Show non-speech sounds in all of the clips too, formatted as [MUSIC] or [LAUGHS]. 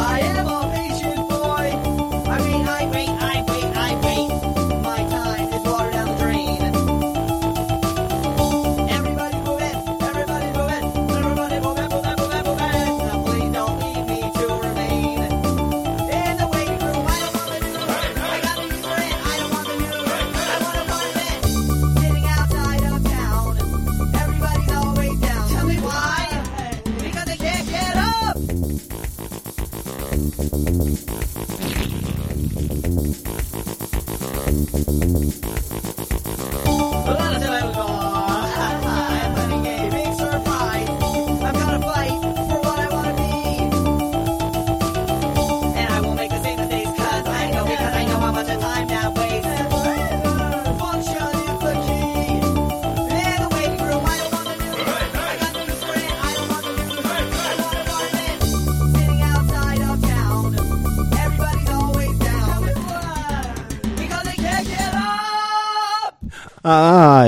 I am 回来了，家人们。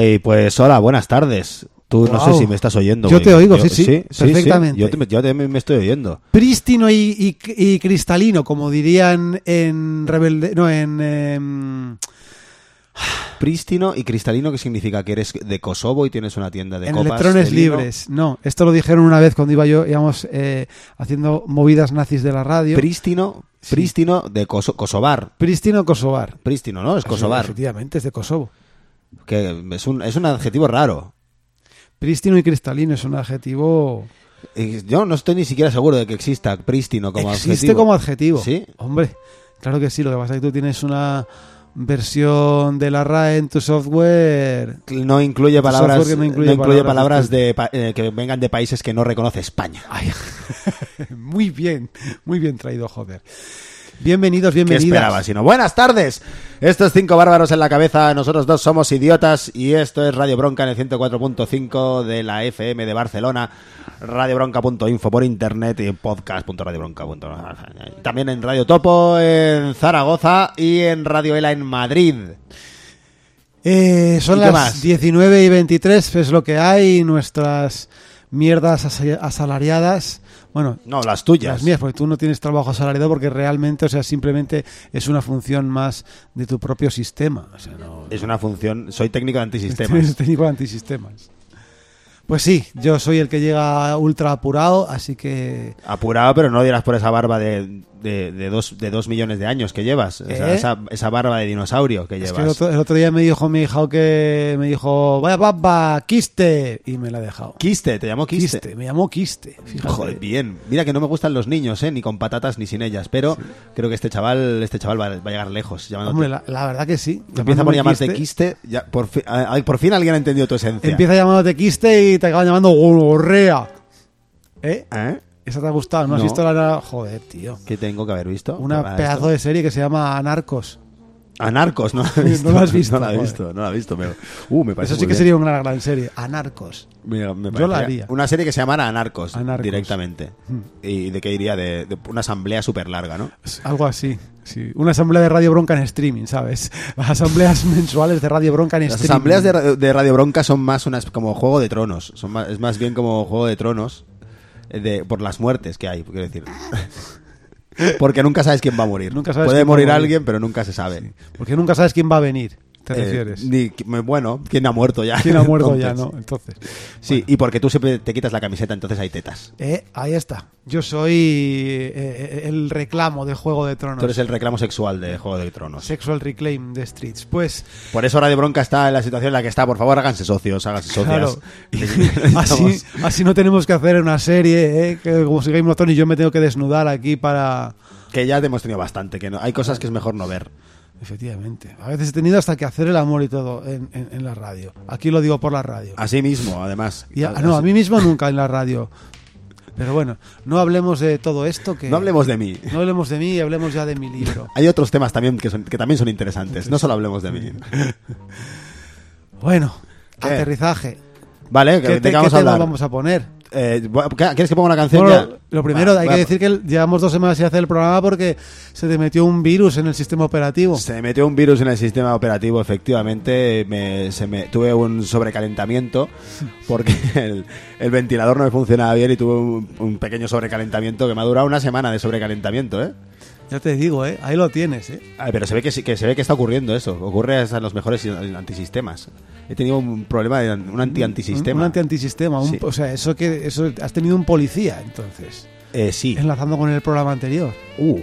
Ay, pues hola, buenas tardes. Tú no sé si me estás oyendo. Yo güey. te oigo, sí, sí, perfectamente. Yo, te- yo también me estoy oyendo. prístino y, y- y cristalino, como dirían en Rebelde, no, en em, Prístino y cristalino, ¿qué significa? ¿Que eres de Kosovo y tienes una tienda de en copas electrones de libres. No, esto lo dijeron una vez cuando iba yo, íbamos eh, haciendo movidas nazis de la radio. Prístino, prístino de Koso- Kosovar. prístino Kosovar. Prístino, ¿no? Es Kosovar. Efectivamente, es de Kosovo. Que es un, es un adjetivo raro. Prístino y cristalino es un adjetivo. Y Yo no estoy ni siquiera seguro de que exista prístino como Existe adjetivo. como adjetivo. ¿Sí? Hombre, claro que sí. Lo que pasa es que tú tienes una versión de la RAE en tu software. No incluye palabras, no incluye palabras palabras de, eh, que vengan de países que no reconoce España. Ay, [LAUGHS] muy bien, muy bien traído, joder. Bienvenidos, ¿Qué bienvenidas. esperaba? Sino, buenas tardes. Estos cinco bárbaros en la cabeza, nosotros dos somos idiotas y esto es Radio Bronca en el 104.5 de la FM de Barcelona, radiobronca.info por internet y podcast.radiobronca.info. También en Radio Topo en Zaragoza y en Radio Ela en Madrid. Eh, son ¿Y qué las más? 19 y 23, es lo que hay, nuestras mierdas asa- asalariadas. Bueno, No, las tuyas. las mías, porque tú no tienes trabajo asalariado porque realmente, o sea, simplemente es una función más de tu propio sistema. O sea, no, Es una función, soy técnico de antisistemas. [LAUGHS] técnico de antisistemas. Pues sí, yo soy el que llega ultra apurado, así que Apurado, pero no dirás por esa barba de, de, de dos, de dos millones de años que llevas. O sea, ¿Eh? esa, esa barba de dinosaurio que Es llevas. que el otro, el otro día me dijo mi hija que me dijo, vaya papa, quiste, y me la ha dejado. Quiste, te llamó Quiste. Quiste, me llamó quiste. Fíjate. Joder, bien. Mira que no me gustan los niños, ¿eh? Ni con patatas ni sin ellas. Pero creo que este chaval, este chaval va, va a llegar lejos. llamándote- Hombre, la, la verdad que sí. Empieza por llamarte quiste. ya, por, fi- por fin alguien ha entendido tu esencia. Empieza llamándote quiste y te acaban llamando gorrea. ¿Eh? ¿Eh? ¿Esa te ha gustado? ¿No, has No. visto la... Joder, tío. ¿Qué tengo que haber visto? Una pedazo de serie que se llama Anarcos. Anarcos, no la he visto. [LAUGHS] No la has visto, [LAUGHS] No la he joder. visto, no la he visto. me- Uh, me parece Eso sí muy que bien. sería una gran serie. Anarcos. Mira, me Yo la parecería- haría. Una serie que se llamara Anarcos, Anarcos. directamente. ¿Y de qué iría? De, de una asamblea súper larga, ¿no? Algo así. Sí. Una asamblea de Radio Bronca en streaming, ¿sabes? [LAUGHS] Las asambleas mensuales de Radio Bronca en Las streaming. asambleas de, ra- de Radio Bronca son más unas como Juego de Tronos. Son más- es más bien como Juego de Tronos de, por las muertes que hay, quiero decir. [LAUGHS] Porque nunca sabes quién va a morir. Nunca sabes Puede quién va a morir morir. alguien, pero nunca se sabe. Porque nunca sabes quién va a venir, te Eh, refieres. ni- qui- bueno, quién ha muerto ya. ¿Quién ha [LAUGHS] muerto ya, no? Entonces. Sí, y porque tú siempre te quitas la camiseta, entonces hay tetas. Eh, ahí está. Yo soy eh, eh, el reclamo de Juego de Tronos. Tú eres el reclamo sexual de Juego de Tronos. Sexual Reclaim de Streets. Pues, Por eso Radio Bronca está en la situación en la que está. Por favor, háganse socios, háganse socias. [LAUGHS] claro. [LAUGHS] Así, así no tenemos que hacer una serie, eh, que como si Game of Thrones y yo me tengo que desnudar aquí para... Que ya hemos tenido bastante, que no, hay cosas que es mejor no ver. Efectivamente. A veces he tenido hasta que hacer el amor y todo en, en- en la radio. Aquí lo digo por la radio. Así mismo, además. Y a- no, a mí mismo nunca en la radio. Pero bueno, no hablemos de todo esto que... No hablemos de mí. No hablemos de mí, hablemos ya de mi libro. Hay otros temas también que, son, que también son interesantes. No solo hablemos de mí. Bueno, ¿Qué? aterrizaje. Vale, ¿Qué, ¿de te- qué vamos qué a tema hablar? vamos a poner? Eh, ¿Quieres que ponga una canción Bueno, ya? lo primero, Va, hay va. que decir que llevamos dos semanas sin hacer el programa porque se te metió un virus en el sistema operativo. Se metió un virus en el sistema operativo, efectivamente. Me, se me, tuve un sobrecalentamiento porque [LAUGHS] el, el ventilador no me funcionaba bien y tuve un, un pequeño sobrecalentamiento que me ha durado una semana de sobrecalentamiento, ¿eh? Ya te digo, ¿eh? ahí lo tienes. ¿eh? Ay, pero se ve que, sí- que se ve que está ocurriendo eso. Ocurre hasta en los mejores antisistemas. He tenido un problema de un anti-antisistema. Un anti-antisistema. un- Sí. O sea, eso que eso has tenido un policía, entonces. Eh, sí. Enlazando con el programa anterior. Uh,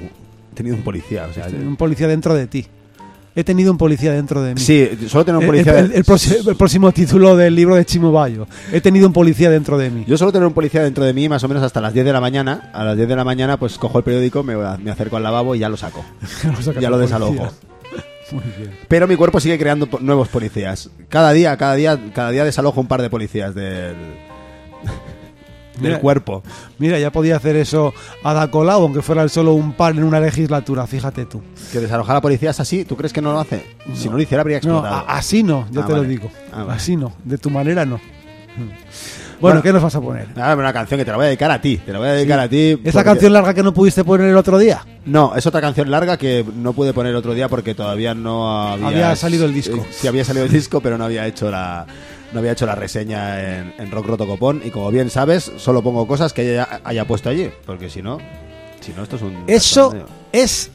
he tenido un policía. O sea, Un policía dentro de ti. He tenido un policía dentro de mí. sí, solo tener un El- policía. el, el próximo, el próximo título del libro de Chimo Bayo. He tenido un policía dentro de mí. Yo solo tener un policía dentro de mí más o menos hasta las 10 de la mañana. A las 10 de la mañana pues cojo el periódico, me, me acerco al lavabo y ya lo saco. [LAUGHS] ya lo al desalojo. policía. Muy bien. Pero mi cuerpo sigue creando nuevos policías. Cada día, cada día, cada día desalojo un par de policías del, del Mira. cuerpo. Mira, ya podía hacer eso Ada Colau, aunque fuera solo un par en una legislatura, fíjate tú. Que desalojar a policías así, ¿tú crees que no lo hace? Si no lo hiciera habría No, explotado. a- así no, ya Ah, te lo digo. Ah, vale. Así no, de tu manera no. Bueno, Bueno. ¿qué nos vas a poner? Nada, una canción que te la voy a dedicar a ti. Te la voy a dedicar a ti. ¿Es la porque- canción larga que no pudiste poner el otro día? No, es otra canción larga que no pude poner otro día porque todavía no había... Había salido el disco. Eh, sí, había salido el disco, pero no había hecho la... No había hecho la reseña en, en Rock Roto Copón y como bien sabes, solo pongo cosas que ella haya puesto allí, porque si no, si no esto es un Eso es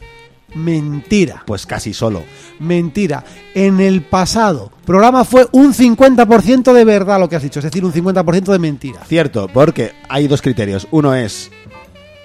mentira. pues casi solo. Mentira. En el pasado, programa fue un 50% de verdad lo que has dicho, es decir, un 50% de mentira. Cierto, porque hay dos criterios. Uno es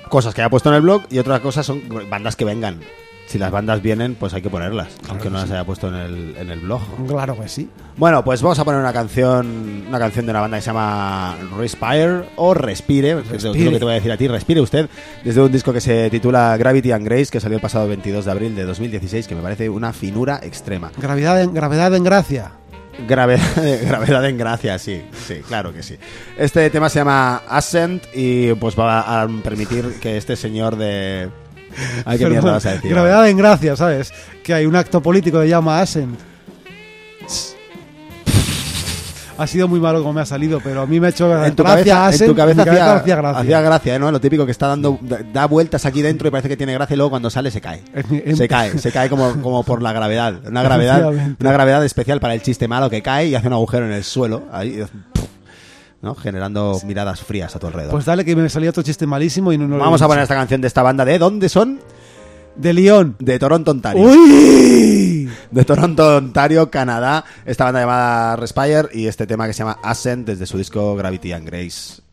cosas que haya puesto en el blog y otra cosa son bandas que vengan. Si las bandas vienen, pues hay que ponerlas, aunque no las haya puesto en el, en el blog. Claro que sí. Bueno, pues vamos a poner una canción, una canción de una banda que se llama Respire o Respire, que es lo Respire. que te voy a decir a ti, Respire usted, desde un disco que se titula Gravity and Grace, que salió el pasado 22 de abril de 2016, que me parece una finura extrema. Gravedad en, gravedad en gracia. Gravedad, [LAUGHS] gravedad en gracia, sí, sí, claro que sí. Este tema se llama Ascent y pues va a permitir que este señor de... Ay, qué [LAUGHS] mierda vas a decir. gravedad en gracia, ¿sabes? Que hay un acto político que se llama Ascent. Ha sido muy malo como me ha salido, pero a mí me ha hecho En tu gracia cabeza, en tu cabeza en mi hacía, hacía gracia. hacía gracia, ¿no? Lo típico que está dando, da, vueltas aquí dentro y parece que tiene gracia y luego cuando sale se cae. Se cae, se cae como, como por la gravedad. Una gravedad, [LAUGHS] una gravedad especial para el chiste malo que cae y hace un agujero en el suelo, ahí, ¿no? Generando miradas frías a tu alrededor. Pues dale que me salía otro chiste malísimo y no, Vamos a poner esta canción de esta banda. ¿De dónde son? De León. De Toronto, Ontario. ¡Uy! De Toronto, Ontario, Canadá. Esta banda llamada Respire y este tema que se llama Ascent desde su disco Gravity and Grace.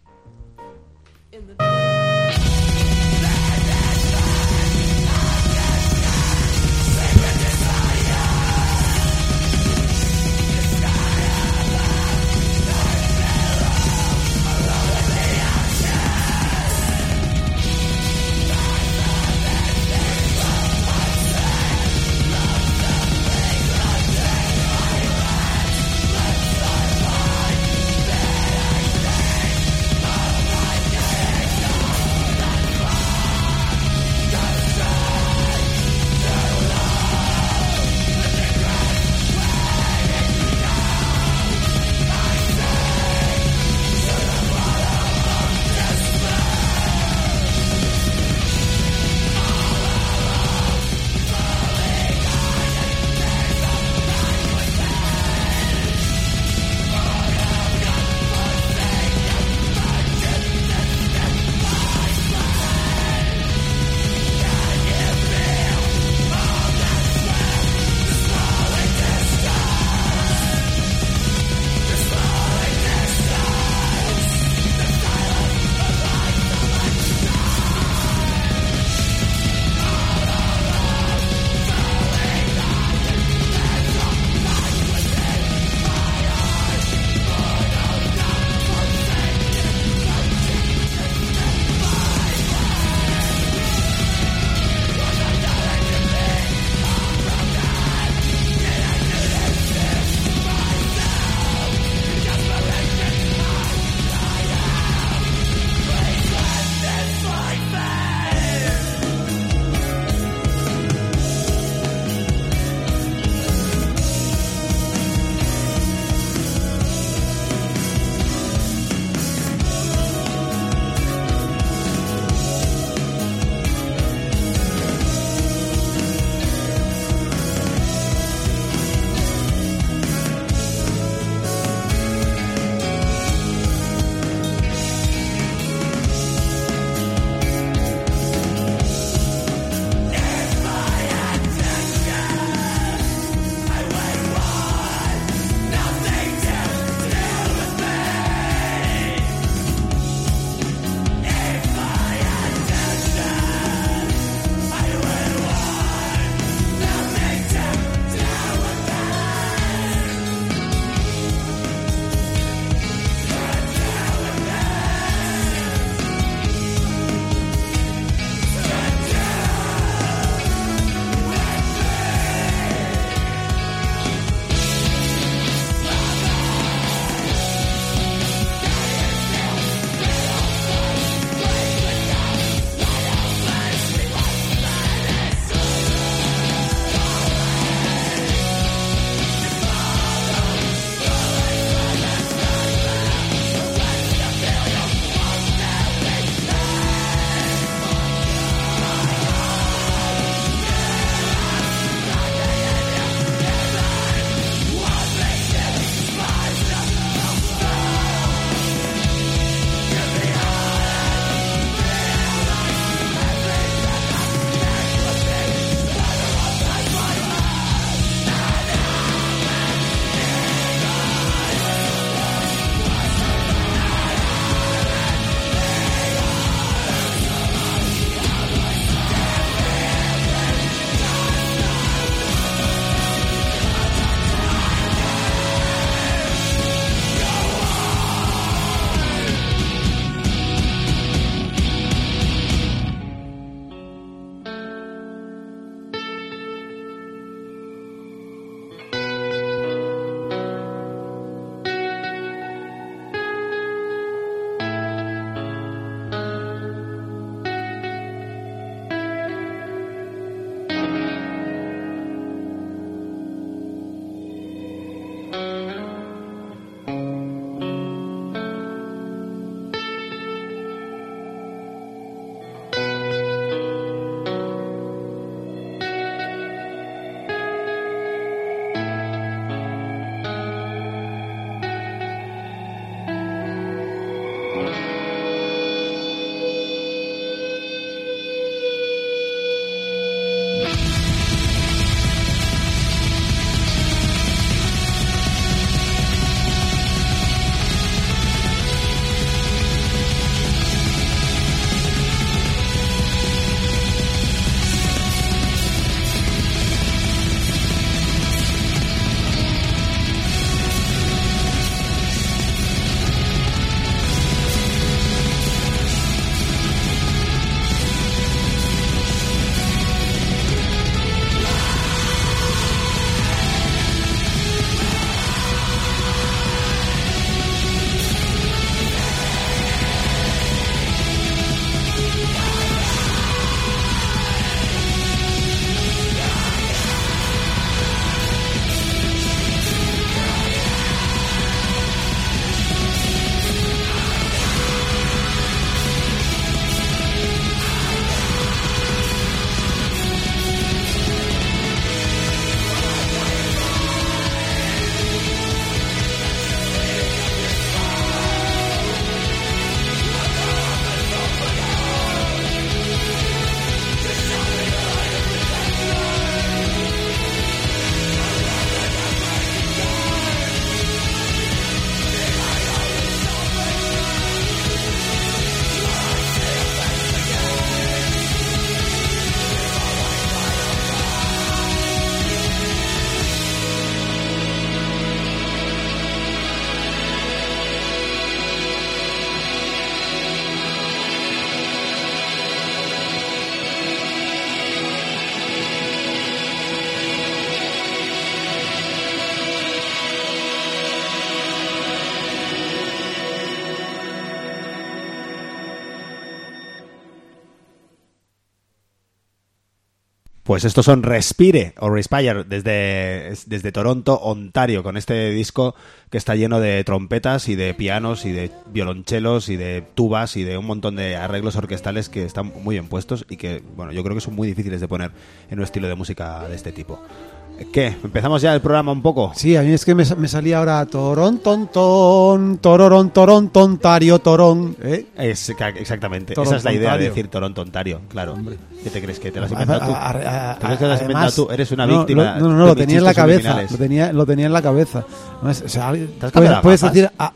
Pues estos son Respire o Respire desde, desde Toronto, Ontario, con este disco que está lleno de trompetas y de pianos y de violonchelos y de tubas y de un montón de arreglos orquestales que están muy bien puestos y que, bueno, yo creo que son muy difíciles de poner en un estilo de música de este tipo. ¿Qué? ¿Empezamos ya el programa un poco? Sí, a mí es que me, me salía ahora Torón, ton, ton, tororón, torón, tontario, torón. ¿eh? Es, exactamente. Esa es la idea de decir Toronto, Ontario. Claro. ¿Qué te crees? ¿Que te lo has A- inventado tú? a- a- a- ¿Te crees que te lo has inventado tú? Eres una no, víctima. No, no, no, lo tenía en la cabeza. Lo tenía, lo tenía en la cabeza. No es- o sea, has puedes, decir, ah,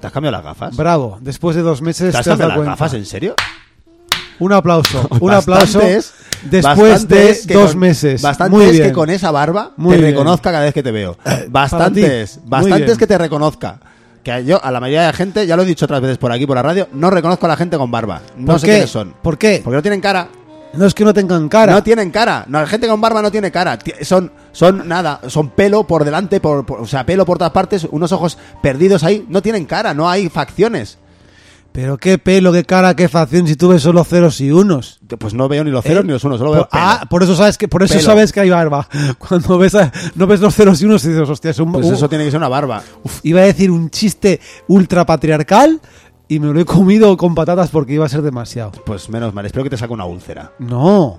¿Te has cambiado las gafas? bravo, después de dos meses ¿Te has te has cambiado las gafas? ¿En serio? Un aplauso, [LAUGHS] un aplauso. Bastantes- Después de dos con- meses. Bastantes Muy bien. que con esa barba Muy te bien. reconozca cada vez que te veo. para Bastantes, bastantes que te reconozca. Que yo, a la mayoría de la gente, ya lo he dicho otras veces por aquí, por la radio, no reconozco a la gente con barba. No ¿Por sé qué? quiénes son. ¿Por qué? Porque no tienen cara. No es que no tengan cara. No tienen cara. No, la gente con barba no tiene cara. Son, son nada, son pelo por delante, por, por- o sea, pelo por todas partes, unos ojos perdidos ahí. No tienen cara, no hay facciones. Pero qué pelo, qué cara, qué facción si tú ves solo ceros y unos. Pues no veo ni los ceros ¿Eh? ni los unos, solo veo Por, pelo. ah, por eso sabes que por eso Pelo. sabes que hay barba. [LAUGHS] Cuando ves a- no ves los ceros y unos y dices, hostia, es un Pues uh, eso tiene que ser una barba. uf, iba a decir un chiste ultra patriarcal y me lo he comido con patatas porque iba a ser demasiado. Pues menos mal, espero que te saque una úlcera. No,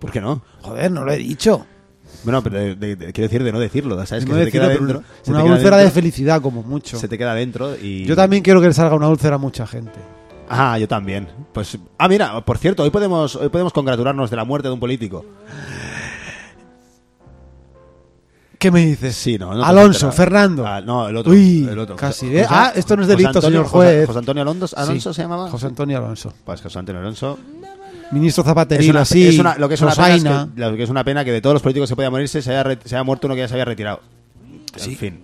¿Por qué no? joder, no lo he dicho. Bueno, pero de- de- de- quiero decir de no decirlo, ¿sabes? Que No se te queda dentro. se una te queda úlcera de dentro, felicidad como mucho. Se te queda dentro y... Yo también quiero que le salga una úlcera a mucha gente. Ah, yo también. Pues... Ah, mira, por cierto, hoy podemos, hoy podemos congratularnos de la muerte de un político. ¿Qué me dices? Sí, no. Alonso. Fernando. Ah, no, el otro. Uy, el otro. casi, José- ¿eh? Ah, esto no es José delito, Antonio- señor José- juez. José Antonio Alonso, Alonso Sí, se llamaba. José Antonio Alonso. Pues José Antonio Alonso. Ministro Es Zapatería, una, sí. es una- lo que es una pena es que, lo que es una pena que de todos los políticos que podía morirse se haya, re- se haya muerto uno que ya se había retirado. En fin.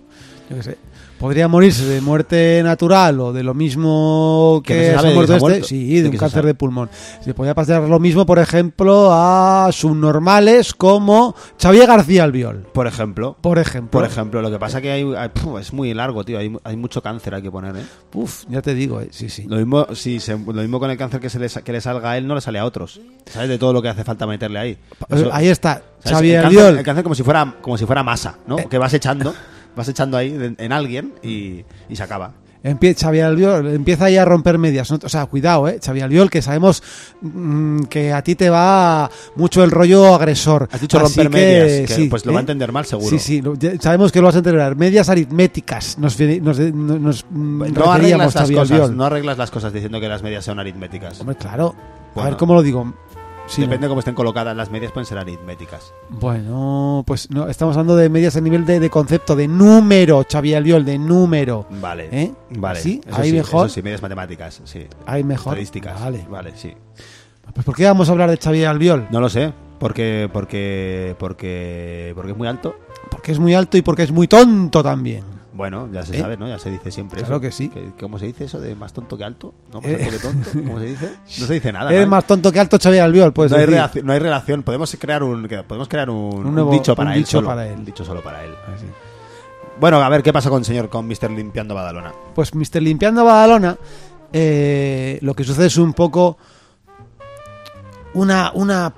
Yo qué sé. Podría morirse de muerte natural o de lo mismo Que que, no se sabe se ha de muerto que se ha este. Sí, ¿De un cáncer de pulmón. Se podría pasar lo mismo, por ejemplo, a subnormales como Xavier García Albiol. Por ejemplo. Por ejemplo. Por ejemplo, lo que pasa que hay, hay- puf, es muy largo, tío. Hay, hay mucho cáncer hay que poner, ¿eh? Uf, ya te digo, eh, sí, sí. Lo mismo, si se- lo mismo con el cáncer que, se le, sa- que le salga a él, no le sale a otros. ¿Sabes? De todo lo que hace falta meterle ahí. Eso- Ahí está, ¿sabes? Xavier el cáncer, Albiol. el cáncer como si fuera, como si fuera masa, ¿no? Eh. Que vas echando, [LAUGHS] vas echando ahí en, en alguien y, y se acaba. Empie- Xavier Albiol empieza ahí a romper medias. ¿no? O sea, cuidado, ¿eh? Xavier Albiol, que sabemos mm, que a ti te va mucho el rollo agresor. Has dicho Así romper que, medias, que sí, pues lo ¿eh? va a entender mal seguro. Sí, sí, lo- ya sabemos que lo vas a entender. Medias aritméticas nos, nos, nos, mm, No referíamos, arreglas, las cosas, no arreglas las cosas diciendo que las medias son aritméticas. Hombre, claro. A ver cómo lo digo. Sí, Depende de cómo estén colocadas las medias, pueden ser aritméticas. Bueno, pues no, estamos hablando de medias a nivel de, de concepto, de número, Xavier Albiol, de número. Vale. ¿Eh? Vale. ¿Sí? Eso ¿Ahí sí, mejor? Eso sí, medias matemáticas, sí. Ahí mejor. Estadísticas. Vale. Vale, sí. Pues ¿por qué vamos a hablar de Xavier Albiol? No lo sé. Porque, porque, porque, porque es muy alto. Porque es muy alto y porque es muy tonto también. Bueno, ya se ¿Eh? sabe, ¿no? Ya se dice siempre Claro eso. que sí. ¿Cómo se dice eso de más tonto que alto? ¿No? Más Eh. que tonto. ¿Cómo se dice? No se dice nada. [LAUGHS] Eres ¿no? más tonto que alto Xavier Albiol, pues no, hay relación, no hay relación. Podemos crear un, que- podemos crear un, Un un nuevo- dicho para un él. dicho solo. para él. Un dicho solo para él. Bueno, a ver, ¿qué pasa con el señor, con Mr. Limpiando Badalona? Pues Mr. Limpiando Badalona, eh, lo que sucede es un poco una una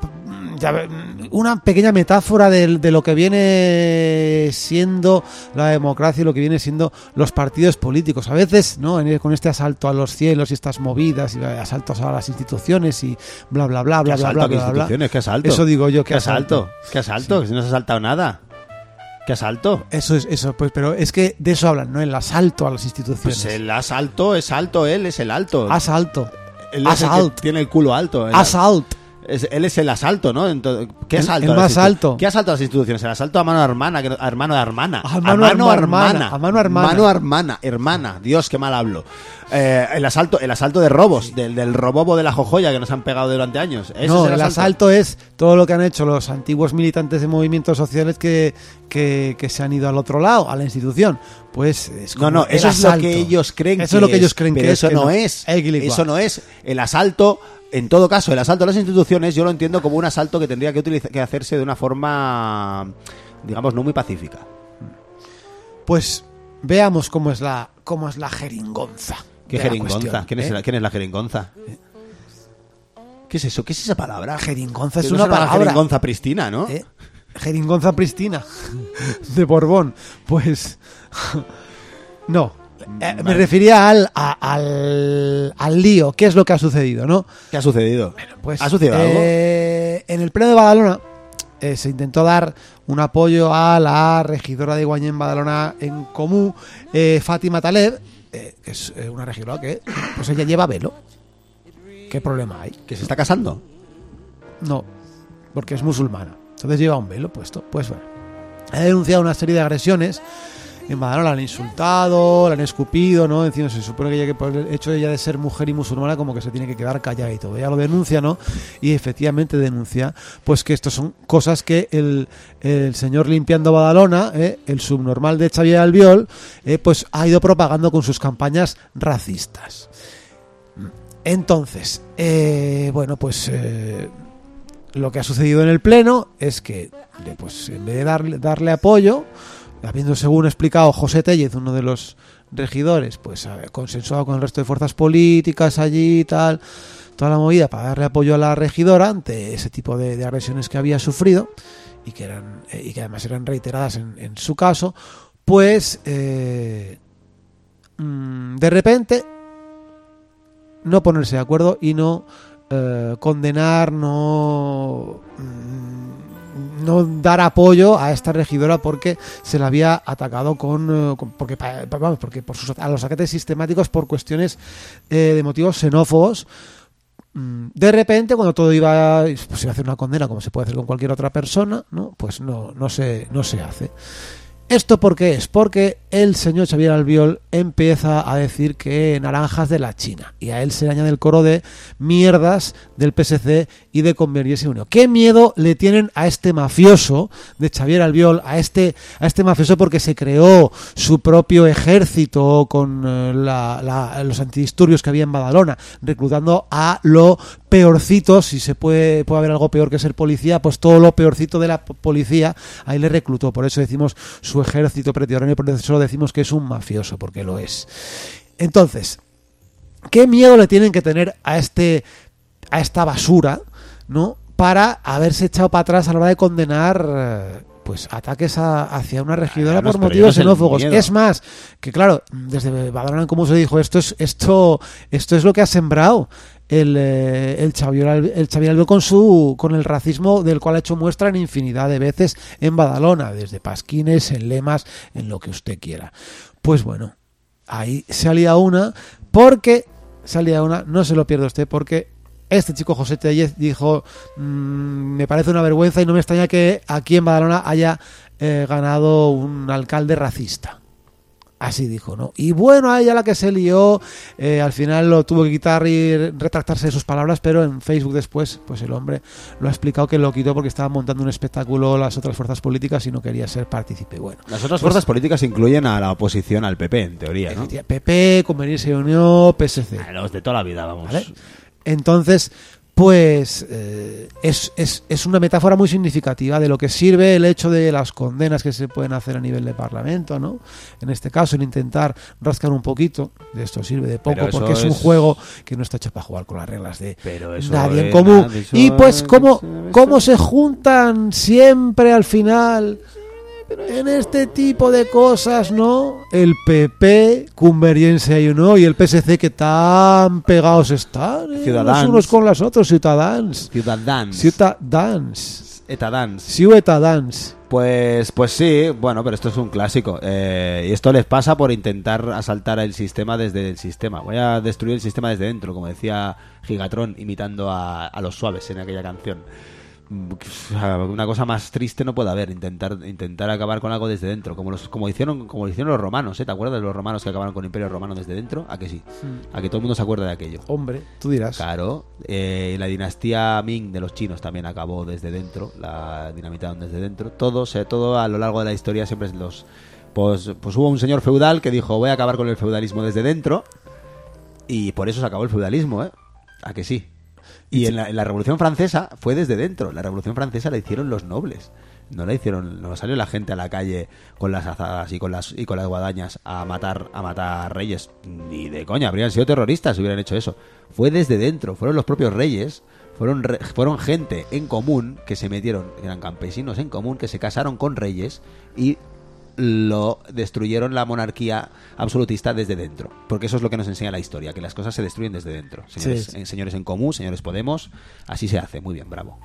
una pequeña metáfora de, lo que viene siendo la democracia y lo que viene siendo los partidos políticos. A veces, ¿no? En- con este asalto a los cielos y estas movidas y asaltos a las instituciones y bla bla bla bla ¿Qué bla asalto? bla ¿Qué bla, bla. instituciones? ¿Qué asalto? Eso digo yo, ¿Qué que asalto? ¿Qué asalto? Que si no se ha asaltado nada. ¿Qué asalto? Eso es eso, pues pero es que de eso hablan, ¿no? El asalto a las instituciones. Pues el asalto es alto, él es el alto. Asalto. Él es el que asalt. tiene el culo alto. El- Asalt. Es- él es el asalto, ¿no? Entonces, ¿Qué El- asalto? el a las más alto. ¿Qué asalto a las instituciones? El asalto a mano de hermana, que no- a hermano de hermana. A mano hermana, a mano hermana. Mano hermana, hermana. Dios, qué mal hablo. Eh, el asalto, el asalto de robos, del, del robobo de la jojoya que nos han pegado durante años. Ese no, es el asalto es todo lo que han hecho los antiguos militantes de movimientos sociales que, que, que se han ido al otro lado, a la institución. Pues es No, como no, eso es lo que ellos creen Eso que es lo que ellos creen pero que eso es. que no, es. Eso no es. El asalto, en todo caso, el asalto a las instituciones yo lo entiendo como un asalto que tendría que, que hacerse de una forma, digamos, no muy pacífica. Pues veamos cómo es la, cómo es la jeringonza. ¿Qué jeringonza? cuestión, ¿Quién, es ¿eh? la, quién es la jeringonza? ¿Qué es eso? ¿Qué es esa palabra? Jeringonza es no una la palabra. jeringonza pristina, ¿no? ¿Eh? Jeringonza pristina [LAUGHS] de Borbón. Pues [LAUGHS] no. Eh, me refería al, a- al, al lío. ¿Qué es lo que ha sucedido, no? ¿Qué ha sucedido? Pues, ¿Ha sucedido algo? eh, En el pleno de Badalona se intentó dar un apoyo a la regidora de Guañén Badalona en común, eh, Fátima Taleb, eh, que es eh, una regidora que pues ella lleva velo. ¿Qué problema hay? ¿Que se está casando? No, porque es musulmana. Entonces lleva un velo puesto. Pues bueno. Ha denunciado una serie de agresiones. En Badalona la han insultado, la han escupido, ¿no? Encima se supone que, ella, que por el hecho de ella de ser mujer y musulmana como que se tiene que quedar callada y todo. Ella lo denuncia, ¿no? Y efectivamente denuncia pues que esto son cosas que el, el señor limpiando Badalona, ¿eh? el subnormal de Xavier Albiol, eh, pues ha ido propagando con sus campañas racistas. Entonces, eh, bueno, pues lo que ha sucedido en el Pleno es que, pues en vez de darle, darle apoyo, habiendo según explicado José Tellez, uno de los regidores, pues ha consensuado con el resto de fuerzas políticas allí y tal, toda la movida para darle apoyo a la regidora ante ese tipo de, agresiones que había sufrido y que eran eh, y que además eran reiteradas en, su caso, pues eh, mm, de repente no ponerse de acuerdo y no eh, condenar, no mm, no dar apoyo a esta regidora porque se la había atacado con, eh, con- porque vamos, porque por sus a los ataques sistemáticos por cuestiones eh, de motivos xenófobos. Mm, de repente cuando todo iba pues iba a hacer una condena como se puede hacer con cualquier otra persona no pues no no se no se hace ¿Esto por qué es? Porque el señor Xavier Albiol empieza a decir que naranjas de la China y a él se le añade el coro de mierdas del PSC y de Convergencia Unión. ¿Qué miedo le tienen a este mafioso de Xavier Albiol, a este, a este mafioso porque se creó su propio ejército con eh, la- la- los antidisturbios que había en Badalona, reclutando a lo peorcito, si se puede, puede haber algo peor que ser policía, pues todo lo peorcito de la po- policía, ahí le reclutó. Por eso decimos su ejército pretidorano y por eso decimos que es un mafioso, porque lo es. Entonces, ¿qué miedo le tienen que tener a este a esta basura, ¿no? Para haberse echado para atrás a la hora de condenar pues ataques a- hacia una regidora Además, por motivos xenófobos. Es más, que claro, desde Badalona como se dijo, esto es esto esto es lo que ha sembrado el, eh, el Xavier el con su con el racismo del cual ha hecho muestra en infinidad de veces en Badalona, desde pasquines, en lemas, en lo que usted quiera. Pues bueno, ahí se alía una porque se alía una, no se lo pierda usted porque este chico José Tellez dijo "Mm, me parece una vergüenza y no me extraña que aquí en Badalona haya eh, ganado un alcalde racista. Así dijo, ¿no? Y bueno, a ella la que se lió, eh, al final lo tuvo que quitar y retractarse de sus palabras, pero en Facebook después, pues el hombre lo ha explicado que lo quitó porque estaban montando un espectáculo las otras fuerzas políticas y no quería ser partícipe. Bueno, Las otras Pues- fuerzas políticas incluyen a la oposición al PP, en teoría, ¿no? PP, Conveniencia y Unión, PSC. A los de toda la vida, vamos. ¿vale? Entonces, pues eh, es, es, es una metáfora muy significativa de lo que sirve el hecho de las condenas que se pueden hacer a nivel de Parlamento, ¿no? En este caso, el intentar rascar un poquito, de esto sirve de poco, porque es un juego que no está hecho para jugar con las reglas de Pero eso nadie en común. nada, Y pues, es- ¿cómo, cómo se juntan siempre al final? En este tipo de cosas, ¿no? El PP, Convergencia y Unión y el PSC que tan pegados están, ¿eh? Los unos con los otros, Ciudadans. Ciudadans. Ciudadans. Etadans. Ciudadans. Pues, pues sí, bueno, pero esto es un clásico. Eh, y esto les pasa por intentar asaltar el sistema desde el sistema. Voy a destruir el sistema desde dentro, como decía Gigatron, imitando a, a los suaves en aquella canción. Mm, Una cosa más triste no puede haber, intentar, intentar acabar con algo desde dentro, como los, como hicieron, como lo hicieron los romanos, ¿eh? ¿Te acuerdas de los romanos que acabaron con el Imperio Romano desde dentro? ¿A que sí? A que todo el mundo se acuerda de aquello. Hombre, tú dirás. Claro, eh, la dinastía Ming de los chinos también acabó desde dentro, la dinamitaron desde dentro. Todo, se- todo a lo largo de la historia siempre es los... Pues, pues hubo un señor feudal que dijo voy a acabar con el feudalismo desde dentro y por eso se acabó el feudalismo, ¿eh? ¿A que sí? Y en la, en la Revolución Francesa fue desde dentro. La Revolución Francesa la hicieron los nobles. No la hicieron, no salió la gente a la calle con las azadas y con las y con las guadañas a matar a matar reyes. Ni de coña, habrían sido terroristas si hubieran hecho eso. Fue desde dentro, fueron los propios reyes, fueron Fueron, re- fueron gente en común que se metieron, eran campesinos en común, que se casaron con reyes y lo destruyeron la monarquía absolutista desde dentro. Porque eso es lo que nos enseña la historia, que las cosas se destruyen desde dentro. Señores, Sí, sí. eh, señores en común, señores Podemos, así se hace. Muy bien, bravo.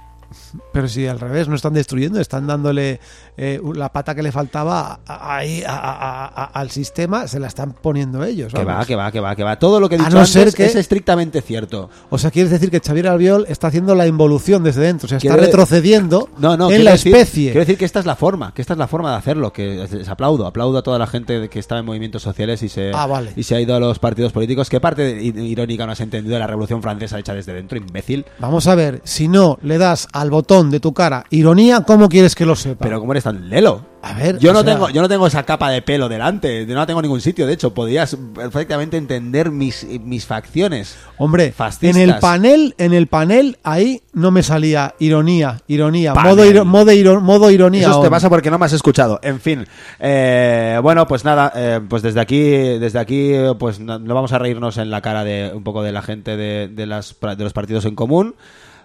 Pero si al revés, no están destruyendo, están dándole eh, la pata que le faltaba a- ahí a- a- a- al sistema, se la están poniendo ellos. Que va, que va, que va, que va. Todo lo que he A dicho no antes ser que- es estrictamente cierto. O sea, quieres decir que Xavier Albiol está haciendo la involución desde dentro, o sea, está Quiero retrocediendo [LAUGHS] No, no, en la decir- especie. Quiero decir que esta es la forma, que esta es la forma de hacerlo, que les aplaudo, aplaudo a toda la gente que estaba en movimientos sociales y se, Ah, vale. y se ha ido a los partidos políticos. ¿Qué parte irónica no has entendido de la Revolución Francesa hecha desde dentro, imbécil? Vamos a ver, si no le das al botón de tu cara ironía, ¿cómo quieres que lo sepa? Pero ¿cómo eres tan lelo? A ver, yo no sea- tengo yo no tengo esa capa de pelo delante, no la tengo en ningún sitio, de hecho, podías perfectamente entender mis, mis facciones. Hombre, Fascistas. en el panel, en el panel ahí no me salía ironía, ironía, Panel. modo, iro- modo, iro- modo ironía. Eso te pasa porque no me has escuchado. En fin, eh, bueno, pues nada, eh, pues desde aquí, desde aquí, pues no, no vamos a reírnos en la cara de un poco de la gente de, de las, de los partidos en común.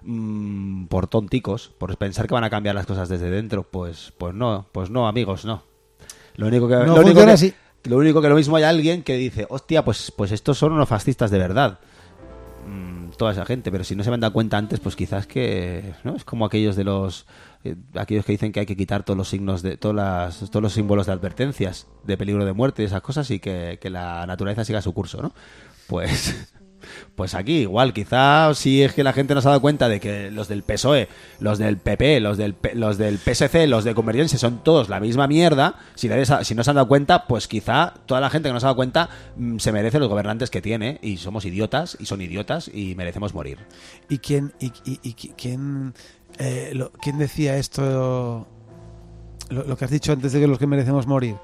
Mm, por tonticos, por pensar que van a cambiar las cosas desde dentro, pues, pues no, pues no, amigos, no. Lo único que, No lo único que- así. lo único que lo mismo hay alguien que dice, hostia, pues, pues estos son unos fascistas de verdad mm, toda esa gente, pero si no se me han dado cuenta antes, pues quizás que ¿no? es como aquellos de los eh, aquellos que dicen que hay que quitar todos los signos de todas las, todos los símbolos de advertencias de peligro de muerte y esas cosas y que, que la naturaleza siga su curso, ¿no? Pues [LAUGHS] pues aquí igual, quizá si es que la gente no se ha dado cuenta de que los del PSOE, los del PP, los del, los del PSC, los de Convergencia son todos la misma mierda, si, si no se han dado cuenta, pues quizá toda la gente que no se ha dado cuenta mm, se merece los gobernantes que tiene y somos idiotas y son idiotas y merecemos morir. ¿Y quién, y, y- y qui- quién, eh, lo- quién decía esto? Lo, lo que has dicho antes de que los que merecemos morir.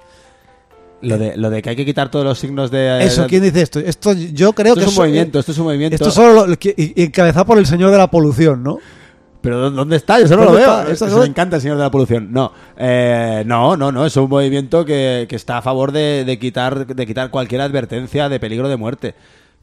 Lo de, lo de que hay que quitar todos los signos de... Eso, ¿quién dice esto? Esto yo creo Esto que es un movimiento, esto es un movimiento. Esto solo lo, que- y- y encabezado por el señor de la polución, ¿no? Pero ¿dó- ¿dónde está? Yo eso no lo ¿Dónde veo. está? Eso Eso- me encanta el señor de la polución. No, eh, no, no, no. Es un movimiento que, que está a favor de, de quitar, de quitar cualquier advertencia de peligro de muerte.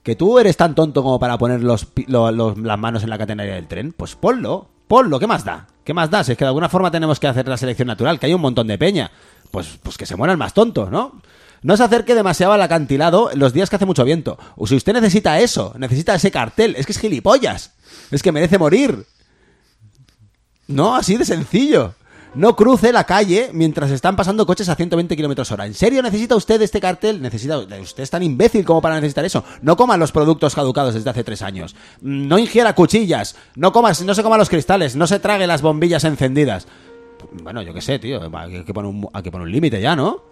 Que tú eres tan tonto como para poner los, pi- lo- los- las manos en la catenaria del tren, pues ponlo, ponlo. ¿Qué más da? ¿Qué más da? Si es que de alguna forma tenemos que hacer la selección natural, que hay un montón de peña. Pues, pues que se muera el más tonto, ¿no? No se acerque demasiado al acantilado los días que hace mucho viento. O si usted necesita eso, necesita ese cartel, es que es gilipollas. Es que merece morir. No, así de sencillo. No cruce la calle mientras están pasando coches a 120 kilómetros hora. ¿En serio necesita usted este cartel? Necesita, usted es tan imbécil como para necesitar eso. No coma los productos caducados desde hace tres años. No ingiera cuchillas. No coma, no se coma los cristales. No se trague las bombillas encendidas. Bueno, yo qué sé, tío. Hay que poner un, hay que poner un límite ya, ¿no?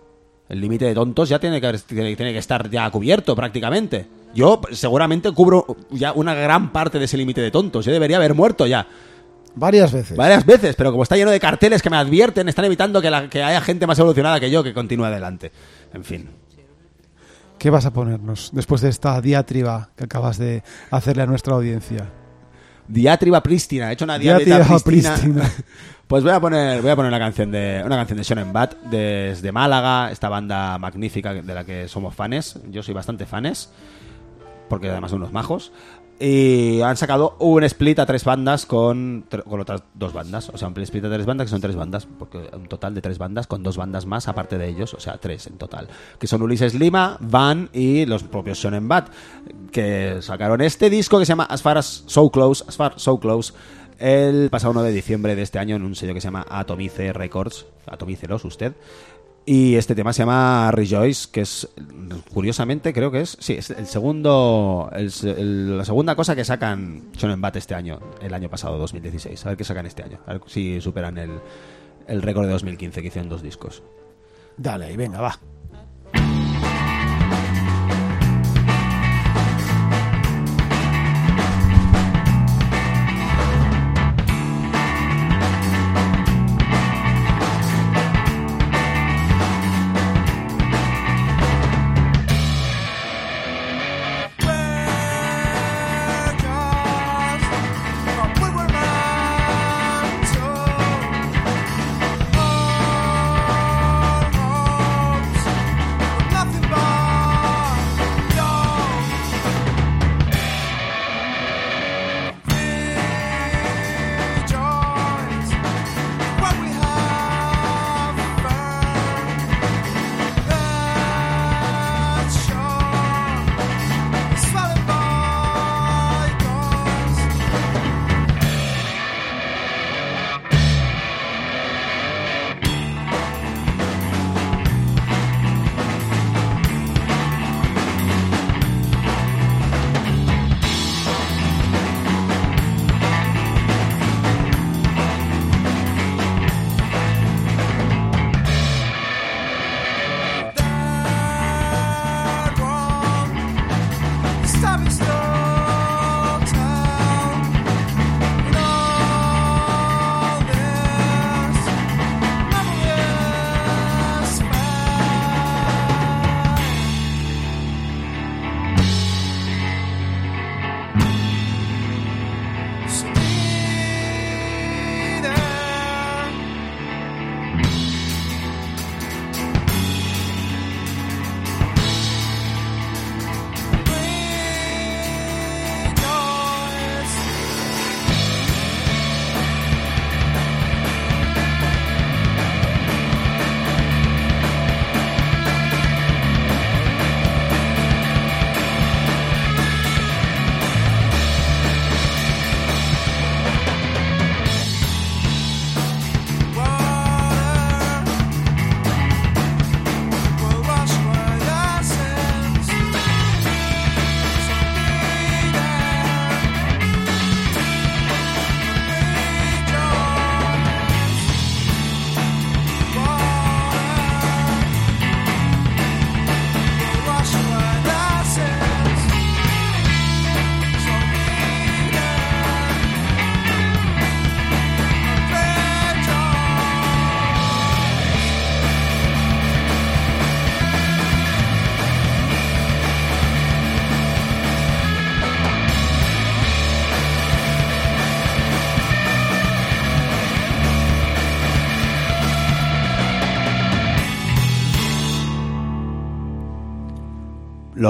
El límite de tontos ya tiene que, haber- tiene, tiene que estar ya cubierto prácticamente. Yo seguramente cubro ya una gran parte de ese límite de tontos. Yo debería haber muerto ya. Varias veces. Varias veces, pero como está lleno de carteles que me advierten, están evitando que, la- que haya gente más evolucionada que yo que continúe adelante. En fin. ¿Qué vas a ponernos después de esta diatriba que acabas de hacerle a nuestra audiencia? Diatriba prístina, he hecho una diatriba, Diatriba prístina. prístina. [LAUGHS] Pues voy a poner, voy a poner una canción de una canción de Shonen Bat desde Málaga, esta banda magnífica de la que somos fans. Yo soy bastante fans, porque además son unos majos. Y han sacado un split a tres bandas con, con otras dos bandas. O sea, un split a tres bandas que son tres bandas. Porque un total de tres bandas con dos bandas más aparte de ellos. O sea, tres en total. Que son Ulises Lima, Van y los propios Shonen Bat. Que sacaron este disco que se llama As Far As So Close. As Far So Close. El pasado 1 de diciembre de este año en un sello que se llama Atomice Records. Atomícelos usted. Y este tema se llama Rejoice, que es, curiosamente, creo que es, sí, es el segundo, la segunda cosa que sacan Shonen Bat este año, el año pasado, 2016. A ver qué sacan este año, a ver si superan el, el récord de 2015 que hicieron dos discos. Dale, ahí, venga, va.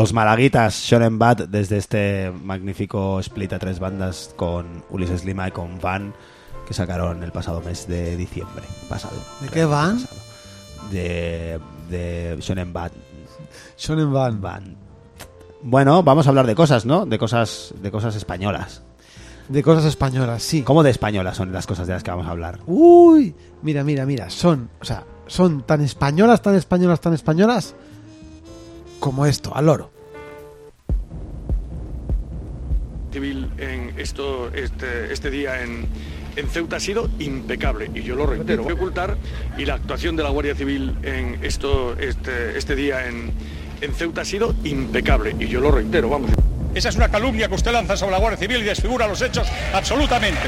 Los malaguitas Shonen Bad desde este magnífico split a tres bandas con Ulises Lima y con Van que sacaron el pasado mes de diciembre pasado. ¿De qué van? Pasado. De, de Shonen Bad. Shonen Van. Van. Bueno, vamos a hablar de cosas, ¿no? De cosas, de cosas españolas. De cosas españolas, sí. ¿Cómo de españolas son las cosas de las que vamos a hablar? Uy, mira, mira, mira, son, o sea, son tan españolas, tan españolas, tan españolas como esto, al oro. Civil en esto este, este día en, en Ceuta ha sido impecable y yo lo reitero. Ocultar y la actuación de la Guardia Civil en esto este, este día en, en Ceuta ha sido impecable y yo lo reitero, vamos. Esa es una calumnia que usted lanza sobre la Guardia Civil y desfigura los hechos absolutamente.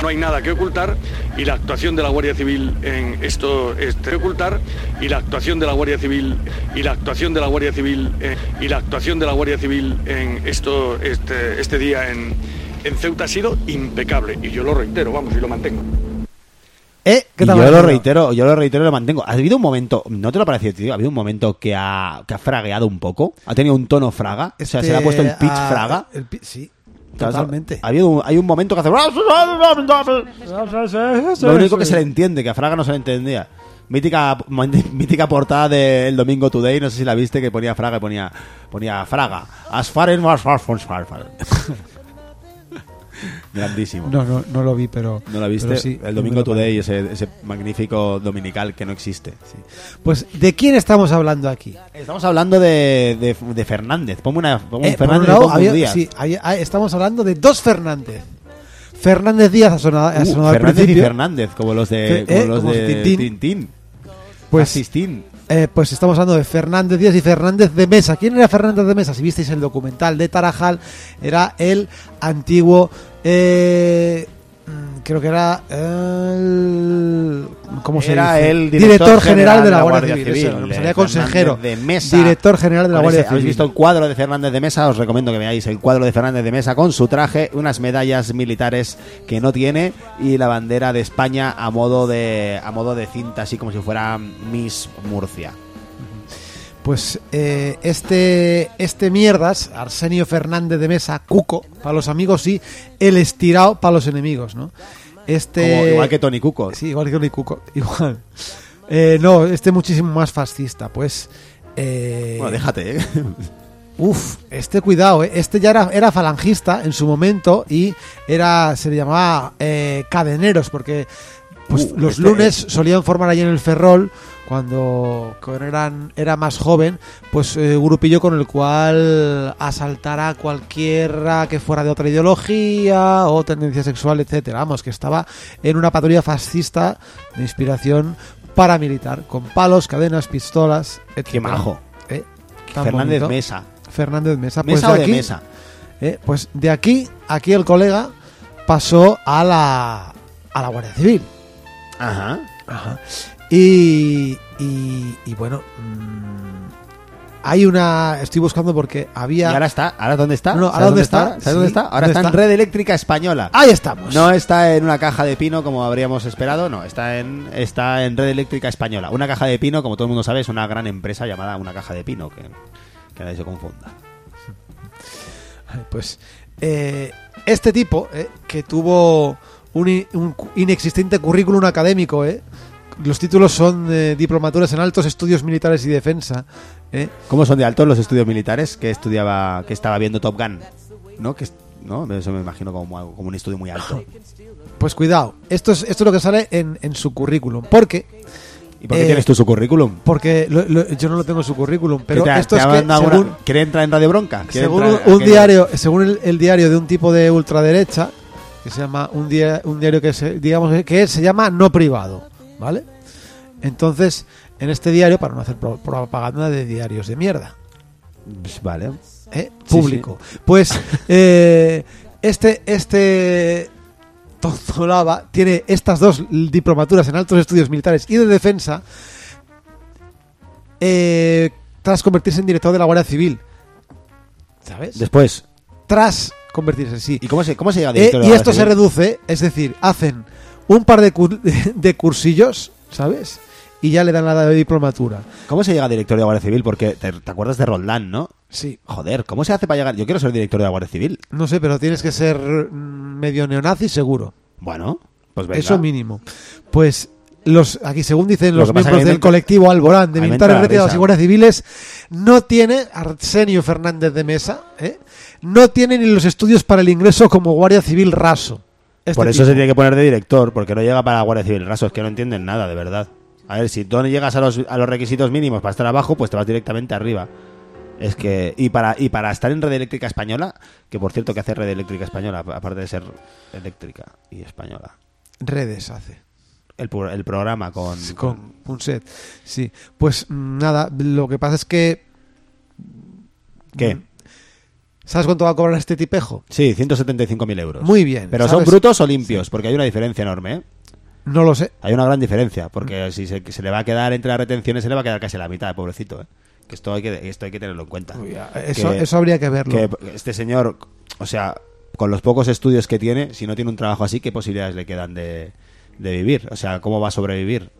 No hay nada que ocultar y la actuación de la Guardia Civil en esto este, ocultar y la actuación de la Guardia Civil y la actuación de la Guardia Civil y la actuación de la Guardia Civil en esto este, este día en Ceuta ha sido impecable y yo lo reitero, vamos, y lo mantengo. ¿Eh? ¿Qué Y tal yo lo reitero, yo lo reitero y lo mantengo. ¿Ha habido un momento, no te lo ha parecido, tío? ¿Ha habido un momento que ha, que ha fragueado un poco? ¿Ha tenido un tono fraga? o sea, se le ha puesto el pitch ah, fraga. el sí, totalmente. Ha habido un- hay un momento que hace... Lo único que se le entiende, que a Fraga no se le entendía. Mítica, mítica portada del Domingo Today, no sé si la viste, que ponía Fraga y ponía, ponía Fraga. As far as far far far far far. Grandísimo. No, no, no lo vi, pero. ¿No la viste? sí, el Domingo lo Today, ese, ese magnífico dominical que no existe. Pues, ¿de quién estamos hablando aquí? Estamos hablando de, de, de Fernández. Ponme una, ponme un Eh, un Fernández lado, y un había- Díaz. sí, había- ah, estamos hablando de dos Fernández. Fernández Díaz ha sonado, ha Uh, sonado al Fernández y principio. Fernández, como los de, como eh, los como de Tintín. Tintín. Pues- Asistín. Eh, pues estamos hablando de Fernández Díaz y Fernández de Mesa. ¿Quién era Fernández de Mesa? Si visteis el documental de Tarajal, era el antiguo. eh, creo que era el. ¿Cómo se Era dice? el director general de la Guardia, Civil. eso, eh, salía consejero. De Mesa. Director general de la Guardia ese- ¿Habéis Civil. visto el cuadro de Fernández de Mesa? Os recomiendo que veáis el cuadro de Fernández de Mesa con su traje, unas medallas militares que no tiene y la bandera de España a modo de a modo de cinta, así como si fuera Miss Murcia. Pues eh, este, este mierdas, Arsenio Fernández de Mesa, Cuco, para los amigos sí, el estirado para los enemigos, ¿no? Este, Como- igual que Tony Cuco. Sí, igual que Tony Cuco, [LAUGHS] igual. Eh, no, este muchísimo más fascista, pues... Eh, Bueno, déjate, ¿eh? [LAUGHS] Uf, este cuidado, eh, este ya era, era falangista en su momento y era se le llamaba eh, cadeneros porque pues, Uh, los este- lunes solían formar allí en el Ferrol cuando, cuando eran, era más joven, pues eh, un grupillo con el cual asaltara a cualquiera que fuera de otra ideología o tendencia sexual, etcétera. Vamos, que estaba en una patrulla fascista de inspiración paramilitar, con palos, cadenas, pistolas, etc. Qué majo. Fernández Mesa. Fernández Mesa. Pues ¿Mesa o de aquí, Mesa? eh, pues de aquí, aquí el colega pasó a la, a la Guardia Civil. Ajá. Ajá. Y, y, y bueno, mm, hay una. Estoy buscando porque ¿Y había. ahora está? ¿Ahora dónde está? No, no, ¿Sabes ¿ahora dónde está? ¿Sabes Sí, dónde está? Ahora ¿dónde está en? Red Eléctrica Española. Ahí estamos. No está en una caja de pino como habríamos esperado, no, está en, está en Red Eléctrica Española. Una caja de pino, como todo el mundo sabe, es una gran empresa llamada Una Caja de Pino, que, que nadie se confunda. Pues eh, este tipo, eh, que tuvo un, un inexistente currículum académico, eh, los títulos son eh, diplomaturas en altos estudios militares y defensa. eh, ¿Cómo son de altos los estudios militares que estudiaba, que estaba viendo Top Gun? ¿No? Que, ¿no? Eso me imagino como, un estudio muy alto. Pues cuidado, esto es, esto es lo que sale en, en su currículum. Porque, ¿Y por qué Eh, tienes tú su currículum? porque lo- lo- yo no lo tengo en su currículum, pero ¿Qué te esto te es que una- según, ¿Quiere entrar en Radio Bronca? ¿Quiere según entrar- un diario, según el, el diario de un tipo de ultraderecha, que se llama un, dia- un diario que se, digamos que se llama no privado, ¿vale? Entonces, en este diario, para no hacer pro- propaganda de diarios de mierda, Pues Vale. ¿eh? Sí, público. Pues [LAUGHS] eh, este, este Tozolava tiene estas dos diplomaturas en altos estudios militares y de defensa eh, tras convertirse en director de la Guardia Civil. ¿Sabes? Después, tras convertirse, sí. ¿y cómo se, cómo se llega a Eh, director de y la esto se Civil? reduce, es decir, hacen un par de, cur- [LAUGHS] de cursillos, ¿sabes? Y ya le dan la de diplomatura. ¿Cómo se llega a director de la Guardia Civil? Porque te, te acuerdas de Roldán, ¿no? Sí. Joder, ¿cómo se hace para llegar? Yo quiero ser director de la Guardia Civil. No sé, pero tienes que ser mm, medio neonazi seguro. Bueno, pues venga. Eso mínimo. Pues los aquí según dicen Lo los miembros del colectivo Alborán de militares retirados y guardias civiles no tiene Arsenio Fernández de Mesa, ¿eh? no tiene ni los estudios para el ingreso como guardia civil raso. Este Por eso tipo. se tiene que poner de director, porque no llega para la Guardia Civil. Raso, es que no entienden nada, de verdad. A ver, si tú no llegas a los, a los requisitos mínimos para estar abajo, pues te vas directamente arriba. Es que, y para, y para estar en Red Eléctrica Española, que por cierto, que hace Red Eléctrica Española, aparte de ser eléctrica y española? redes hace El, el programa con, con Punset. Sí, pues mm, nada, lo que pasa es que ¿Qué? ¿Sabes cuánto va a cobrar este tipejo? Sí, 175.000 euros. Muy bien. Pero son brutos o limpios, porque hay una diferencia enorme, ¿eh? No lo sé. Hay una gran diferencia, porque si se, se le va a quedar entre las retenciones, se le va a quedar casi la mitad, pobrecito, ¿eh? Que esto hay que, esto hay que tenerlo en cuenta. Eso, Que- eso habría que verlo. que este señor, o sea, con los pocos estudios que tiene, si no tiene un trabajo así, ¿qué posibilidades le quedan de, de vivir? O sea, ¿cómo va a sobrevivir?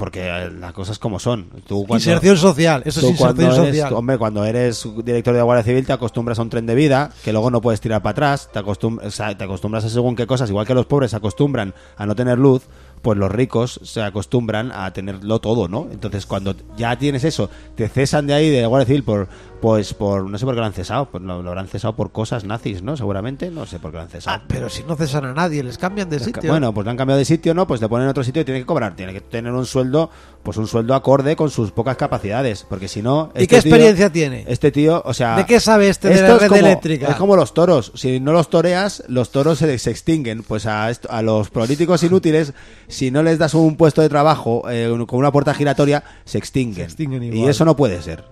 Porque eh, las cosas como son. Tú cuando, Inserción social, eso es inserción eres- social. hombre, cuando eres director de la Guardia Civil te acostumbras a un tren de vida que luego no puedes tirar para atrás, te, acostum- o sea, te acostumbras a según qué cosas, igual que los pobres se acostumbran a no tener luz, pues los ricos se acostumbran a tenerlo todo, ¿no? Entonces cuando ya tienes eso, te cesan de ahí de la Guardia Civil por, pues por, no sé por qué lo han cesado, pues lo, lo habrán cesado por cosas nazis, ¿no? Seguramente, no sé por qué lo han cesado. Ah, pero si no cesan a nadie, les cambian de Les sitio. Bueno, pues le han cambiado de sitio, ¿no? Pues le ponen en otro sitio y tiene que cobrar. Tiene que tener un sueldo, pues un sueldo acorde con sus pocas capacidades. Porque si no. ¿Y este qué tío- experiencia tiene? Este tío, o sea. ¿De qué sabe este de la es red como- eléctrica? Es como los toros. Si no los toreas, los toros se, se extinguen. Pues a, esto- a los políticos inútiles, si no les das un puesto de trabajo eh, con una puerta giratoria, se extinguen. Se extinguen y igual. eso no puede ser.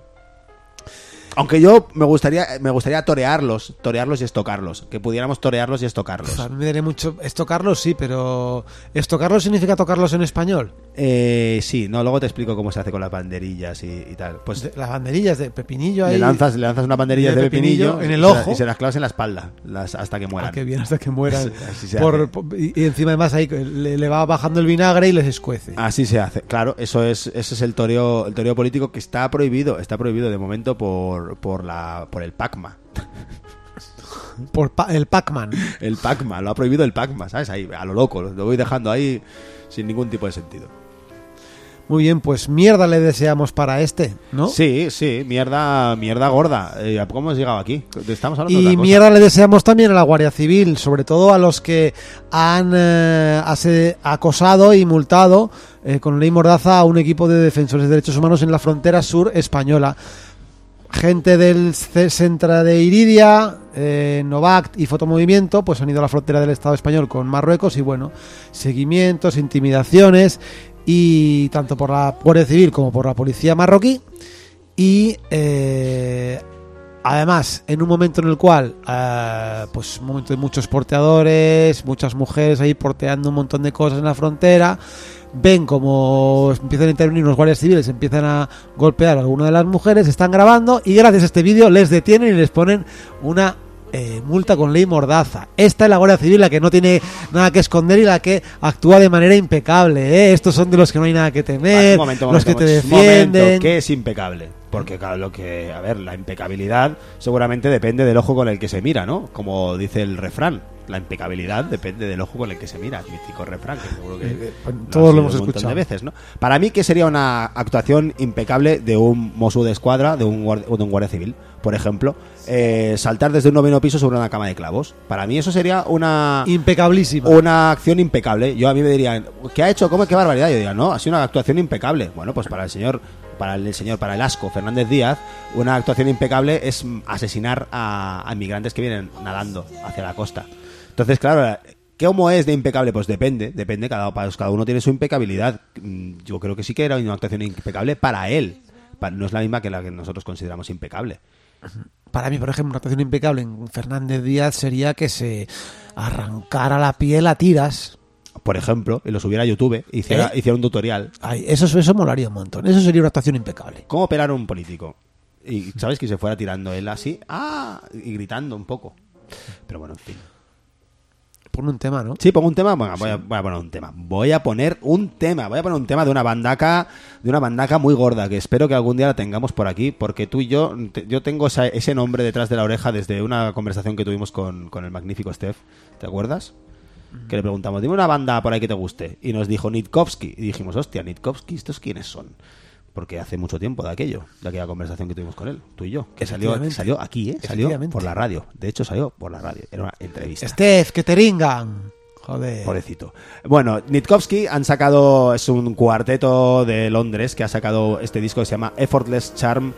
Aunque yo me gustaría, me gustaría torearlos, torearlos y estocarlos. Que pudiéramos torearlos y estocarlos. A mí me daría mucho. Estocarlos sí, pero. ¿Estocarlos significa tocarlos en español? Eh, sí, no, luego te explico cómo se hace con las banderillas y, y tal. Pues De- las banderillas de pepinillo ahí. le lanzas, le lanzas una banderilla de pepinillo, pepinillo en y el se la- ojo. y se las clavas en la espalda las- hasta que mueran. Ah, qué bien, hasta que mueran. [LAUGHS] Por- y, encima además ahí le, le va bajando el vinagre y les escuece. Así se hace. Claro, eso es, ese es el toreo, el toreo político que está prohibido, está prohibido de momento por, por la, por el PACMA. [LAUGHS] Por pa- el Pac-Man. El PACMA, lo ha prohibido el PACMA, ¿sabes? Ahí, a lo loco, lo voy dejando ahí sin ningún tipo de sentido. Muy bien, pues mierda le deseamos para este, ¿no? Sí, sí, mierda, mierda gorda. Eh, ¿Cómo hemos llegado aquí? Estamos hablando de Y otra cosa. mierda le deseamos también a la Guardia Civil, sobre todo a los que han eh, acosado y multado eh, con ley mordaza a un equipo de defensores de derechos humanos en la frontera sur española. Gente del Centra de Iridia, eh, Novac y Fotomovimiento, pues han ido a la frontera del Estado español con Marruecos y bueno, seguimientos, intimidaciones y tanto por la Guardia Civil como por la policía marroquí. Y eh, además en un momento en el cual eh, pues un momento de muchos porteadores muchas mujeres ahí porteando un montón de cosas en la frontera ven como empiezan a intervenir unos guardias civiles empiezan a golpear a alguna de las mujeres están grabando y gracias a este vídeo les detienen y les ponen una eh, multa con ley mordaza. Esta es la Guardia Civil la que no tiene nada que esconder y la que actúa de manera impecable. ¿eh? Estos son de los que no hay nada que temer, momento, los que te defienden. ¿Qué es impecable? Porque claro, lo que, a ver, la impecabilidad seguramente depende del ojo con el que se mira, ¿no? Como dice el refrán, la impecabilidad depende del ojo con el que se mira, mítico refrán, que seguro que Eh, pues, lo todos lo hemos escuchado. de veces, ¿no? Para mí, ¿qué sería una actuación impecable de un Mosu de escuadra, de un, guardia, de un guardia civil? Por ejemplo, eh, saltar desde un noveno piso sobre una cama de clavos. Para mí eso sería una Impecablísima. una acción impecable. Yo a mí me dirían, ¿qué ha hecho? ¿Cómo qué barbaridad? Yo diría, no, ha sido una actuación impecable. Bueno, pues para el señor, para el señor, para el asco Fernández Díaz, una actuación impecable es asesinar a, a inmigrantes que vienen nadando hacia la costa. Entonces, claro, ¿cómo es de impecable? Pues depende, depende, cada, pues cada uno tiene su impecabilidad. Mm, Yo creo que sí que era una actuación impecable para él. No es la misma que la que nosotros consideramos impecable. Para mí, por ejemplo, una actuación impecable en Fernández Díaz sería que se arrancara la piel a tiras. Por ejemplo, y lo subiera a YouTube, hiciera, ¿Eh? hiciera un tutorial Ay, eso, eso molaría un montón. Eso sería una actuación impecable. ¿Cómo operar a un político? Y sabes que se fuera tirando él así, ¡ah! y gritando un poco. Pero bueno, en fin. Pon un tema, ¿no? Sí, pongo un tema. Bueno, voy, a, voy a poner un tema. Voy a poner un tema. Voy a poner un tema de una bandaca, de una bandaca muy gorda que espero que algún día la tengamos por aquí, porque tú y yo, te- yo tengo esa- ese nombre detrás de la oreja desde una conversación que tuvimos con, con el magnífico Steph. ¿Te acuerdas? Que le preguntamos, dime una banda por ahí que te guste. Y nos dijo Nitkovsky. Y dijimos, hostia, Nitkovsky, ¿estos quiénes son? Porque hace mucho tiempo de aquello, de aquella conversación que tuvimos con él, tú y yo. Que salió, salió aquí, ¿eh? Salió por la radio. De hecho, salió por la radio. Era una entrevista. Steph, que te ringan. Joder. Pobrecito. Bueno, Nitkovsky han sacado, es un cuarteto de Londres que ha sacado este disco que se llama Effortless Charm,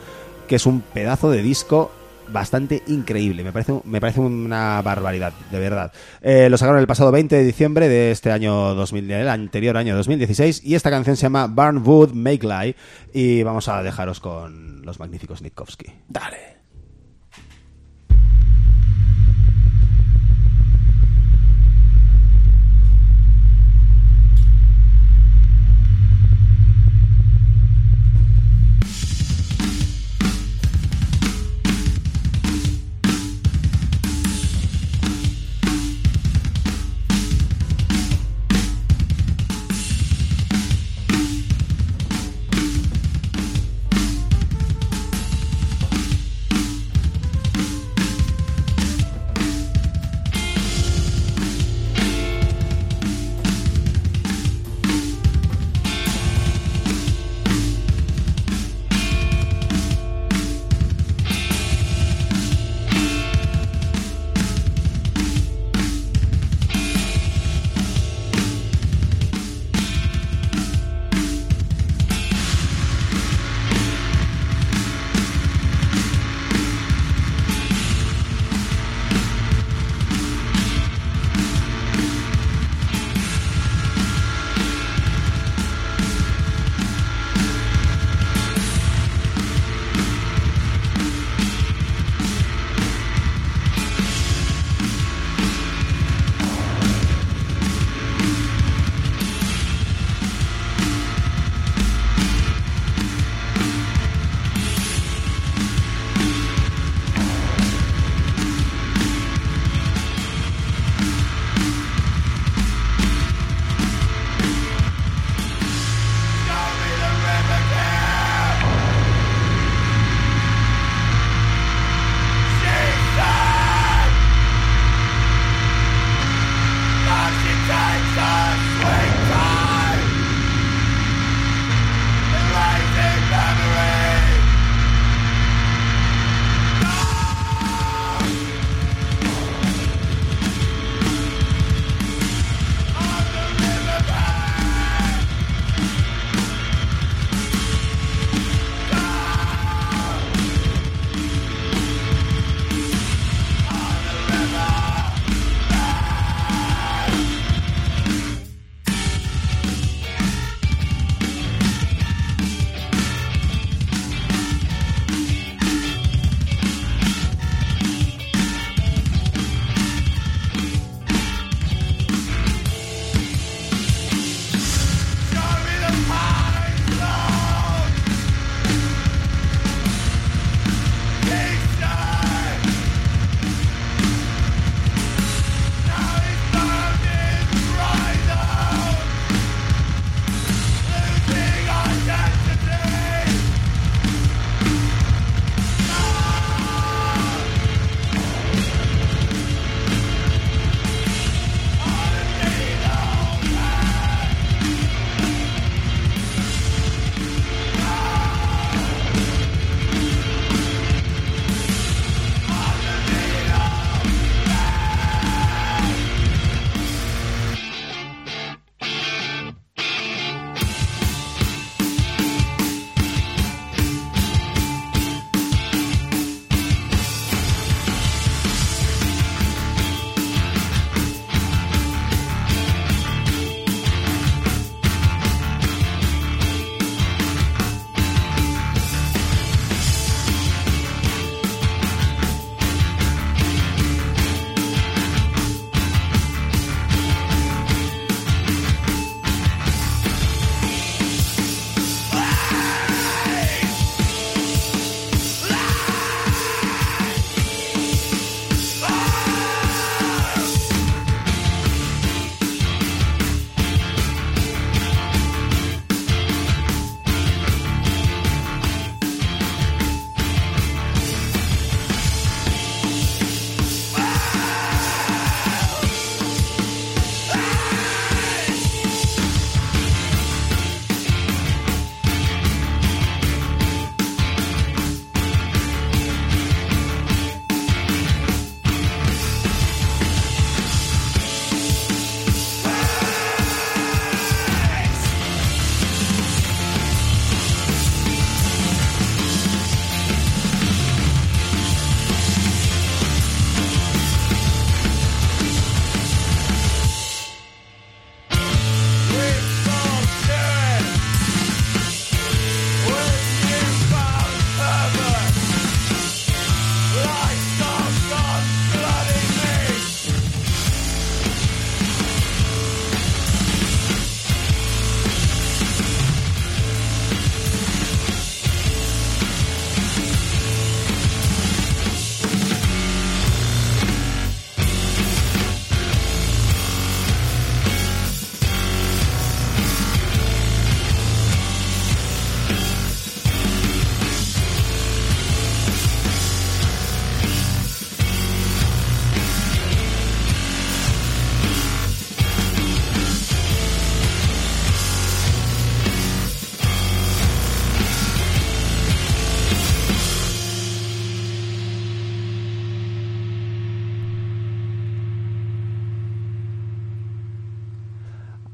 que es un pedazo de disco bastante increíble. Me parece, me parece una barbaridad, de verdad. Eh, lo sacaron el pasado 20 de diciembre de este año 2000, del anterior año 2016, y esta canción se llama Burn Wood Make Lie, y vamos a dejaros con los magníficos Nitkovsky. Dale.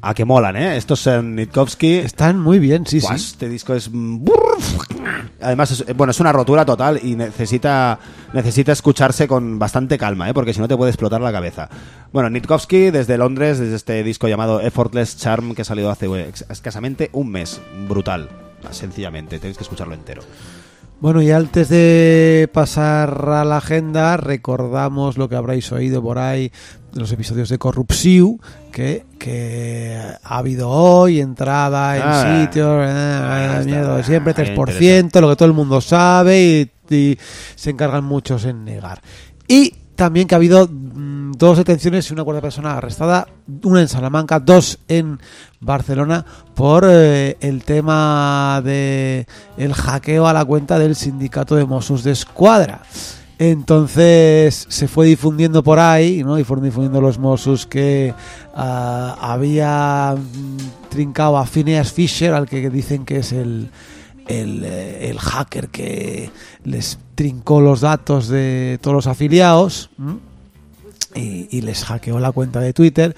A que molan, ¿eh? Estos son Nitkovsky. Están muy bien, sí, sí. Este disco es... Además, es, bueno, es una rotura total y necesita, necesita escucharse con bastante calma, ¿eh? porque si no te puede explotar la cabeza. Bueno, Nitkovsky desde Londres, desde este disco llamado Effortless Charm que ha salido hace eh, escasamente un mes. Brutal, sencillamente, tenéis que escucharlo entero. Bueno, y antes de pasar a la agenda, recordamos lo que habréis oído por ahí de los episodios de Corrupsiu, que, que ha habido hoy, entrada en Ah, sitios, eh, ahí está, miedo, siempre ahí 3%, lo que todo el mundo sabe y, y se encargan muchos en negar. Y también que ha habido mm, dos detenciones y una cuarta persona arrestada, una en Salamanca, dos en Barcelona por eh, el tema de el hackeo a la cuenta del sindicato de Mossos de Escuadra. Entonces se fue difundiendo por ahí, ¿no? Y fueron difundiendo los Mossos que ah, había mm, trincado a Phineas Fisher, al que dicen que es el, el, eh, hacker que les trincó los datos de todos los afiliados y les hackeó la cuenta de Twitter.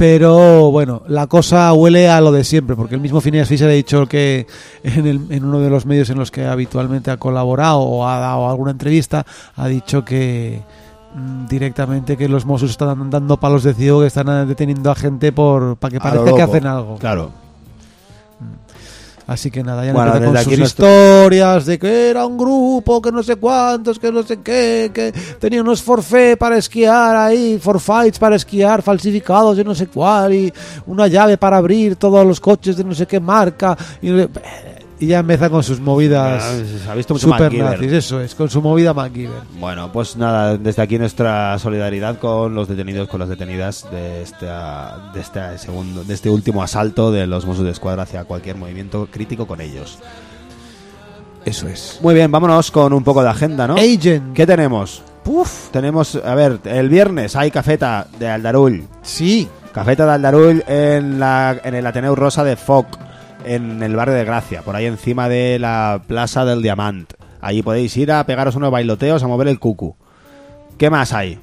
Pero bueno, la cosa huele a lo de siempre, porque el mismo Phineas Fisher ha dicho que en, el- en uno de los medios en los que habitualmente ha colaborado o ha dado alguna entrevista, ha dicho que mm, directamente que los Mossos están dando palos de ciego, que están eh, deteniendo a gente por para que parezca que hacen algo. Claro. Así que nada, ya Bueno, con sus nuestro- historias de que era un grupo, que no sé cuántos, que no sé qué, que tenía unos forfait para esquiar ahí, forfeits para esquiar falsificados de no sé cuál, y una llave para abrir todos los coches de no sé qué marca, y, y ya empieza con sus movidas ha visto mucho super nazis, eso es, con su movida MacGyver. Bueno, pues nada, desde aquí nuestra solidaridad con los detenidos, con las detenidas de este, de este segundo, de este último asalto de los Mossos de Escuadra hacia cualquier movimiento crítico con ellos. Eso es. Muy bien, vámonos con un poco de agenda, ¿no? Agent. ¿Qué tenemos? Puf, tenemos, a ver, el viernes hay cafeta de Aldarull. Sí, Cafeta de Aldarull en, la, en el Ateneu Rosa de Foc, en el barrio de Gracia, por ahí encima de la Plaza del Diamant. Allí podéis ir a pegaros unos bailoteos, a mover el cucu. ¿Qué más hay?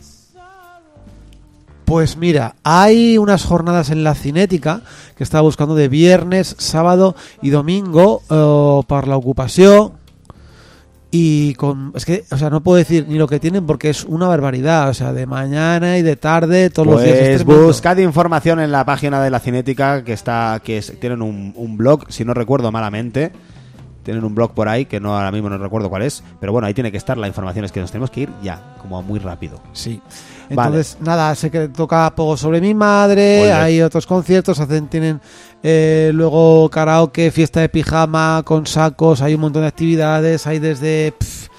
Pues mira, hay unas jornadas en la Cinética que estaba buscando de viernes, sábado y domingo eh, para la ocupación. Y con. Es que, o sea, no puedo decir ni lo que tienen porque es una barbaridad. O sea, de mañana y de tarde, todos los días. es Pues buscad información en la página de la Cinética que está que es- tienen un, un blog, si no recuerdo malamente. Tienen un blog por ahí que no ahora mismo no recuerdo cuál es, pero bueno, ahí tiene que estar la información, es que nos tenemos que ir ya, como muy rápido. Sí. Vale. Entonces, nada, sé que toca poco sobre mi madre, hay otros conciertos, hacen, tienen eh, luego karaoke, fiesta de pijama con sacos, hay un montón de actividades, hay desde... pf,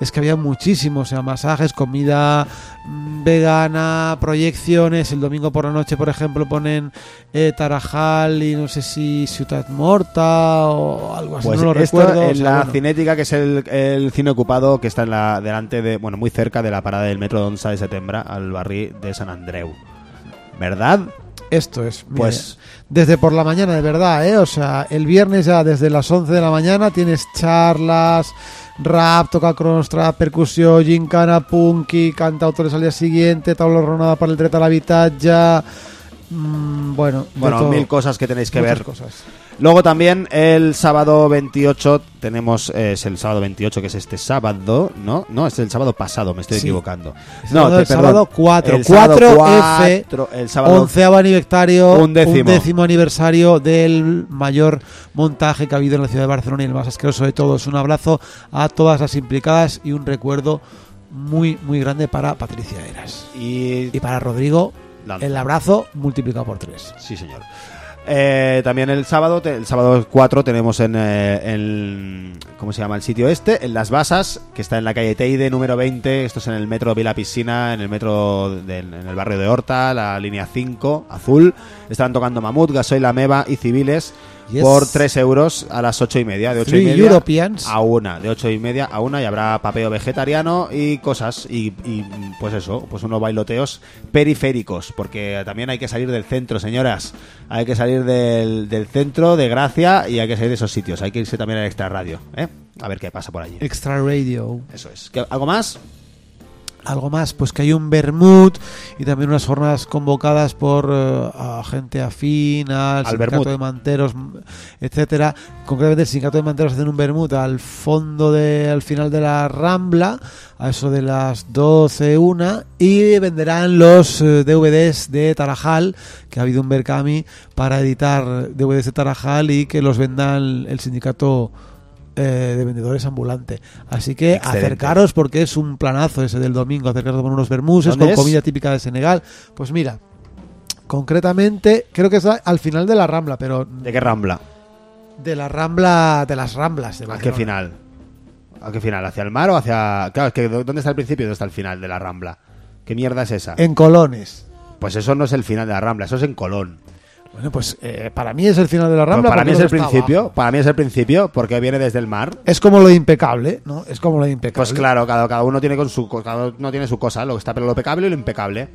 es que había muchísimos, o sea, masajes, comida vegana, proyecciones. El domingo por la noche, por ejemplo, ponen eh, Tarajal y no sé si Ciudad Morta o algo así, Pues no lo esto recuerdo. o en sea, la bueno. Cinética, que es el, el cine ocupado que está en la, delante de, bueno, muy cerca de la parada del metro de 11 de septiembre al barrio de San Andreu. ¿Verdad? Esto es. Pues- Desde por la mañana, de verdad, ¿eh? O sea, el viernes ya desde las 11 de la mañana tienes charlas, rap, toca cronostra, percusión, gincana, punky, cantautores al día siguiente, tabla ronada para el dret a l'habitatge... mm, bueno, Bueno, mil cosas que tenéis que Muchas ver. cosas. Luego también el sábado 28 tenemos, eh, es el sábado 28 que es este sábado, ¿no? No, es el sábado pasado, me estoy Sí. equivocando. El No, sábado- te- el perdón. sábado 4, El sábado 4F, cuatro, el sábado onceavo aniversario, Un décimo. aniversario del mayor montaje que ha habido en la ciudad de Barcelona y el más asqueroso de todos. Un abrazo a todas las implicadas y un recuerdo muy, muy grande para Patricia Eras. y Y para Rodrigo, Lanza. el abrazo multiplicado por tres. Sí, señor. Eh, también el sábado, el sábado 4 tenemos en el, ¿cómo se llama el sitio este? En Las Basas, que está en la calle Teide número 20, esto es en el metro Vila Piscina, en el metro del- en el barrio de Horta, la línea 5, azul. Están tocando Mamut, Gasoil, La Meva y Civiles Yes. por 3 euros a las 8 y media, de 8 y media Europeans. a una, de 8 y media a una y habrá papeo vegetariano y cosas y, y, pues eso, pues unos bailoteos periféricos, porque también hay que salir del centro, señoras, hay que salir del, del centro de Gracia y hay que salir de esos sitios, hay que irse también al extra radio, ¿eh? A ver qué pasa por allí. Extra Radio. Eso es. ¿Qué- ¿Algo más? Algo más, pues que hay un Bermud y también unas jornadas convocadas por eh, a gente afín al, Al sindicato de manteros, etcétera. Concretamente el sindicato de manteros hacen un Bermud al fondo de, al final de la Rambla, a eso de las 12, una, y venderán los eh, DVDs de Tarajal, que ha habido un Berkami para editar DVDs de Tarajal y que los vendan el sindicato eh, de vendedores ambulante. Así que Excelente. acercaros porque es un planazo ese del domingo, acercaros con unos bermuses, ¿Dónde con es? comida típica de Senegal. Pues mira, concretamente creo que está al final de la Rambla, pero ¿De qué rambla? de la Rambla, de las Ramblas. De ¿A qué final? ¿A qué final? ¿Hacia el mar o hacia...? Claro, es que ¿dónde está el principio y dónde está el final de la rambla? ¿Qué mierda es esa? En Colones. Pues eso no es el final de la rambla, eso es en Colón. Bueno, pues eh, para mí es el final de la Pero Rambla. para mí es el principio, abajo. para mí es el principio, porque viene desde el mar. Es como lo impecable, ¿no? Es como lo impecable. Pues claro, cada, cada uno tiene con su cada uno tiene su cosa, lo que está pero lo pecable y lo impecable.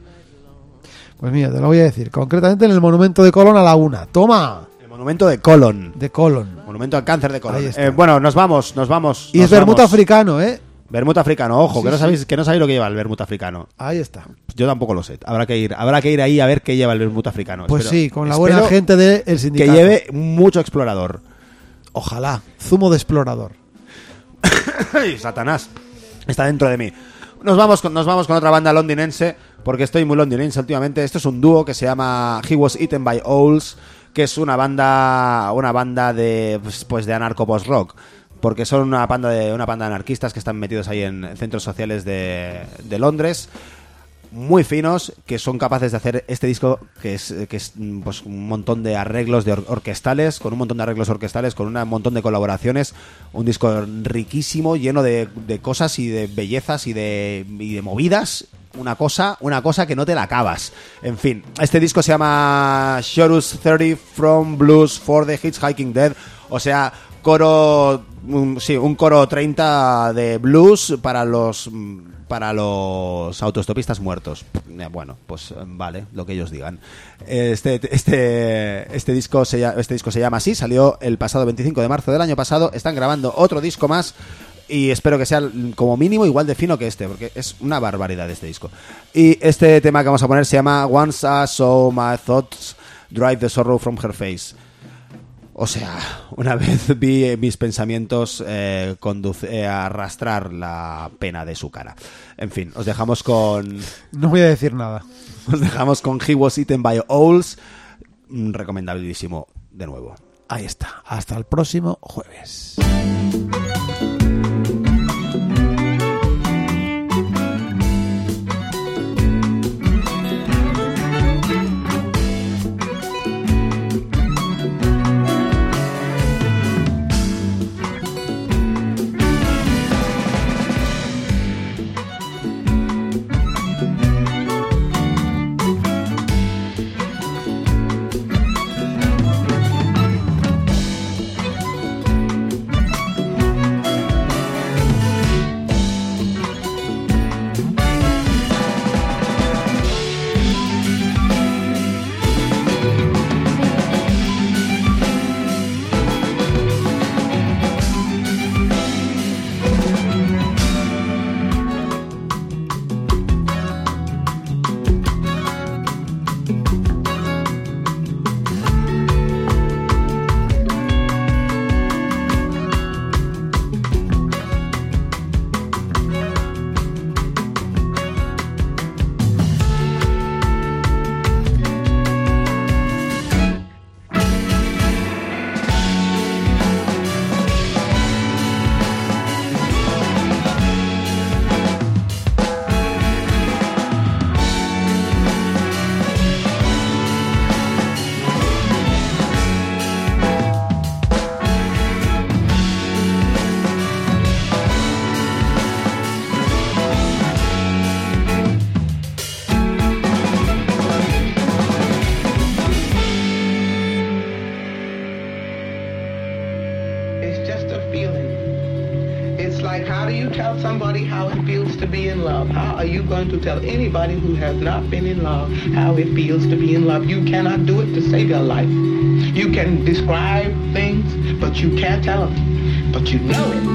Pues mira, te lo voy a decir. Concretamente en el monumento de Colón a la una. ¡Toma! El monumento de Colón. De Colón. Monumento al cáncer de Colón. Eh, bueno, nos vamos, nos vamos. Y nos es vermut africano, ¿eh? Vermut africano, ojo, Sí, que no sí. sabéis que no sabéis lo que lleva el vermut africano. Ahí está. Yo tampoco lo sé. Habrá que ir, habrá que ir ahí a ver qué lleva el vermut africano. Pues Espero- sí, con la buena gente del que sindicato. lleve mucho explorador. Ojalá. Zumo de explorador. [COUGHS] ¡Ay, Satanás! Está dentro de mí. Nos vamos, con, nos vamos con otra banda londinense, porque estoy muy londinense últimamente. Esto es un dúo que se llama He Was Eaten by Owls, que es una banda, una banda de, pues, pues de anarco post rock. Porque son una banda de una banda de anarquistas que están metidos ahí en centros sociales de, de Londres muy finos que son capaces de hacer este disco que es, que es mm, pues, un montón de arreglos de or- orquestales, con un montón de arreglos orquestales, con un montón de colaboraciones, un disco riquísimo, lleno de, de cosas y de bellezas y de, y de movidas. Una cosa, una cosa que no te la acabas. En fin, este disco se llama Chorus 30 from Blues for the Hitchhiking Dead. O sea, coro, un- sí, un coro 30 de blues para los para los autostopistas muertos. Eh, Bueno, pues eh, vale, lo que ellos digan. Este, este, este, disco se, este disco se llama así, salió el pasado 25 de marzo del año pasado. Están grabando otro disco más y espero que sea como mínimo igual de fino que este, porque es una barbaridad este disco. Y este tema que vamos a poner se llama Once I Saw My Thoughts Drive the Sorrow from Her Face. O sea, una vez [LAUGHS] vi eh, mis pensamientos eh, conduce- eh, arrastrar la pena de su cara. En fin, os dejamos con No voy a decir nada. [LAUGHS] os dejamos con He Was Eaten by Owls, Mm, recomendabilísimo de nuevo. Ahí está. Hasta el próximo jueves. To tell anybody who has not been in love how it feels to be in love? You cannot do it to save your life. You can describe things, but you can't tell them. But you know it.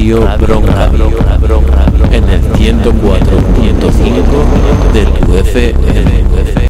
Radio Bronca en el 104.5 de tu FM.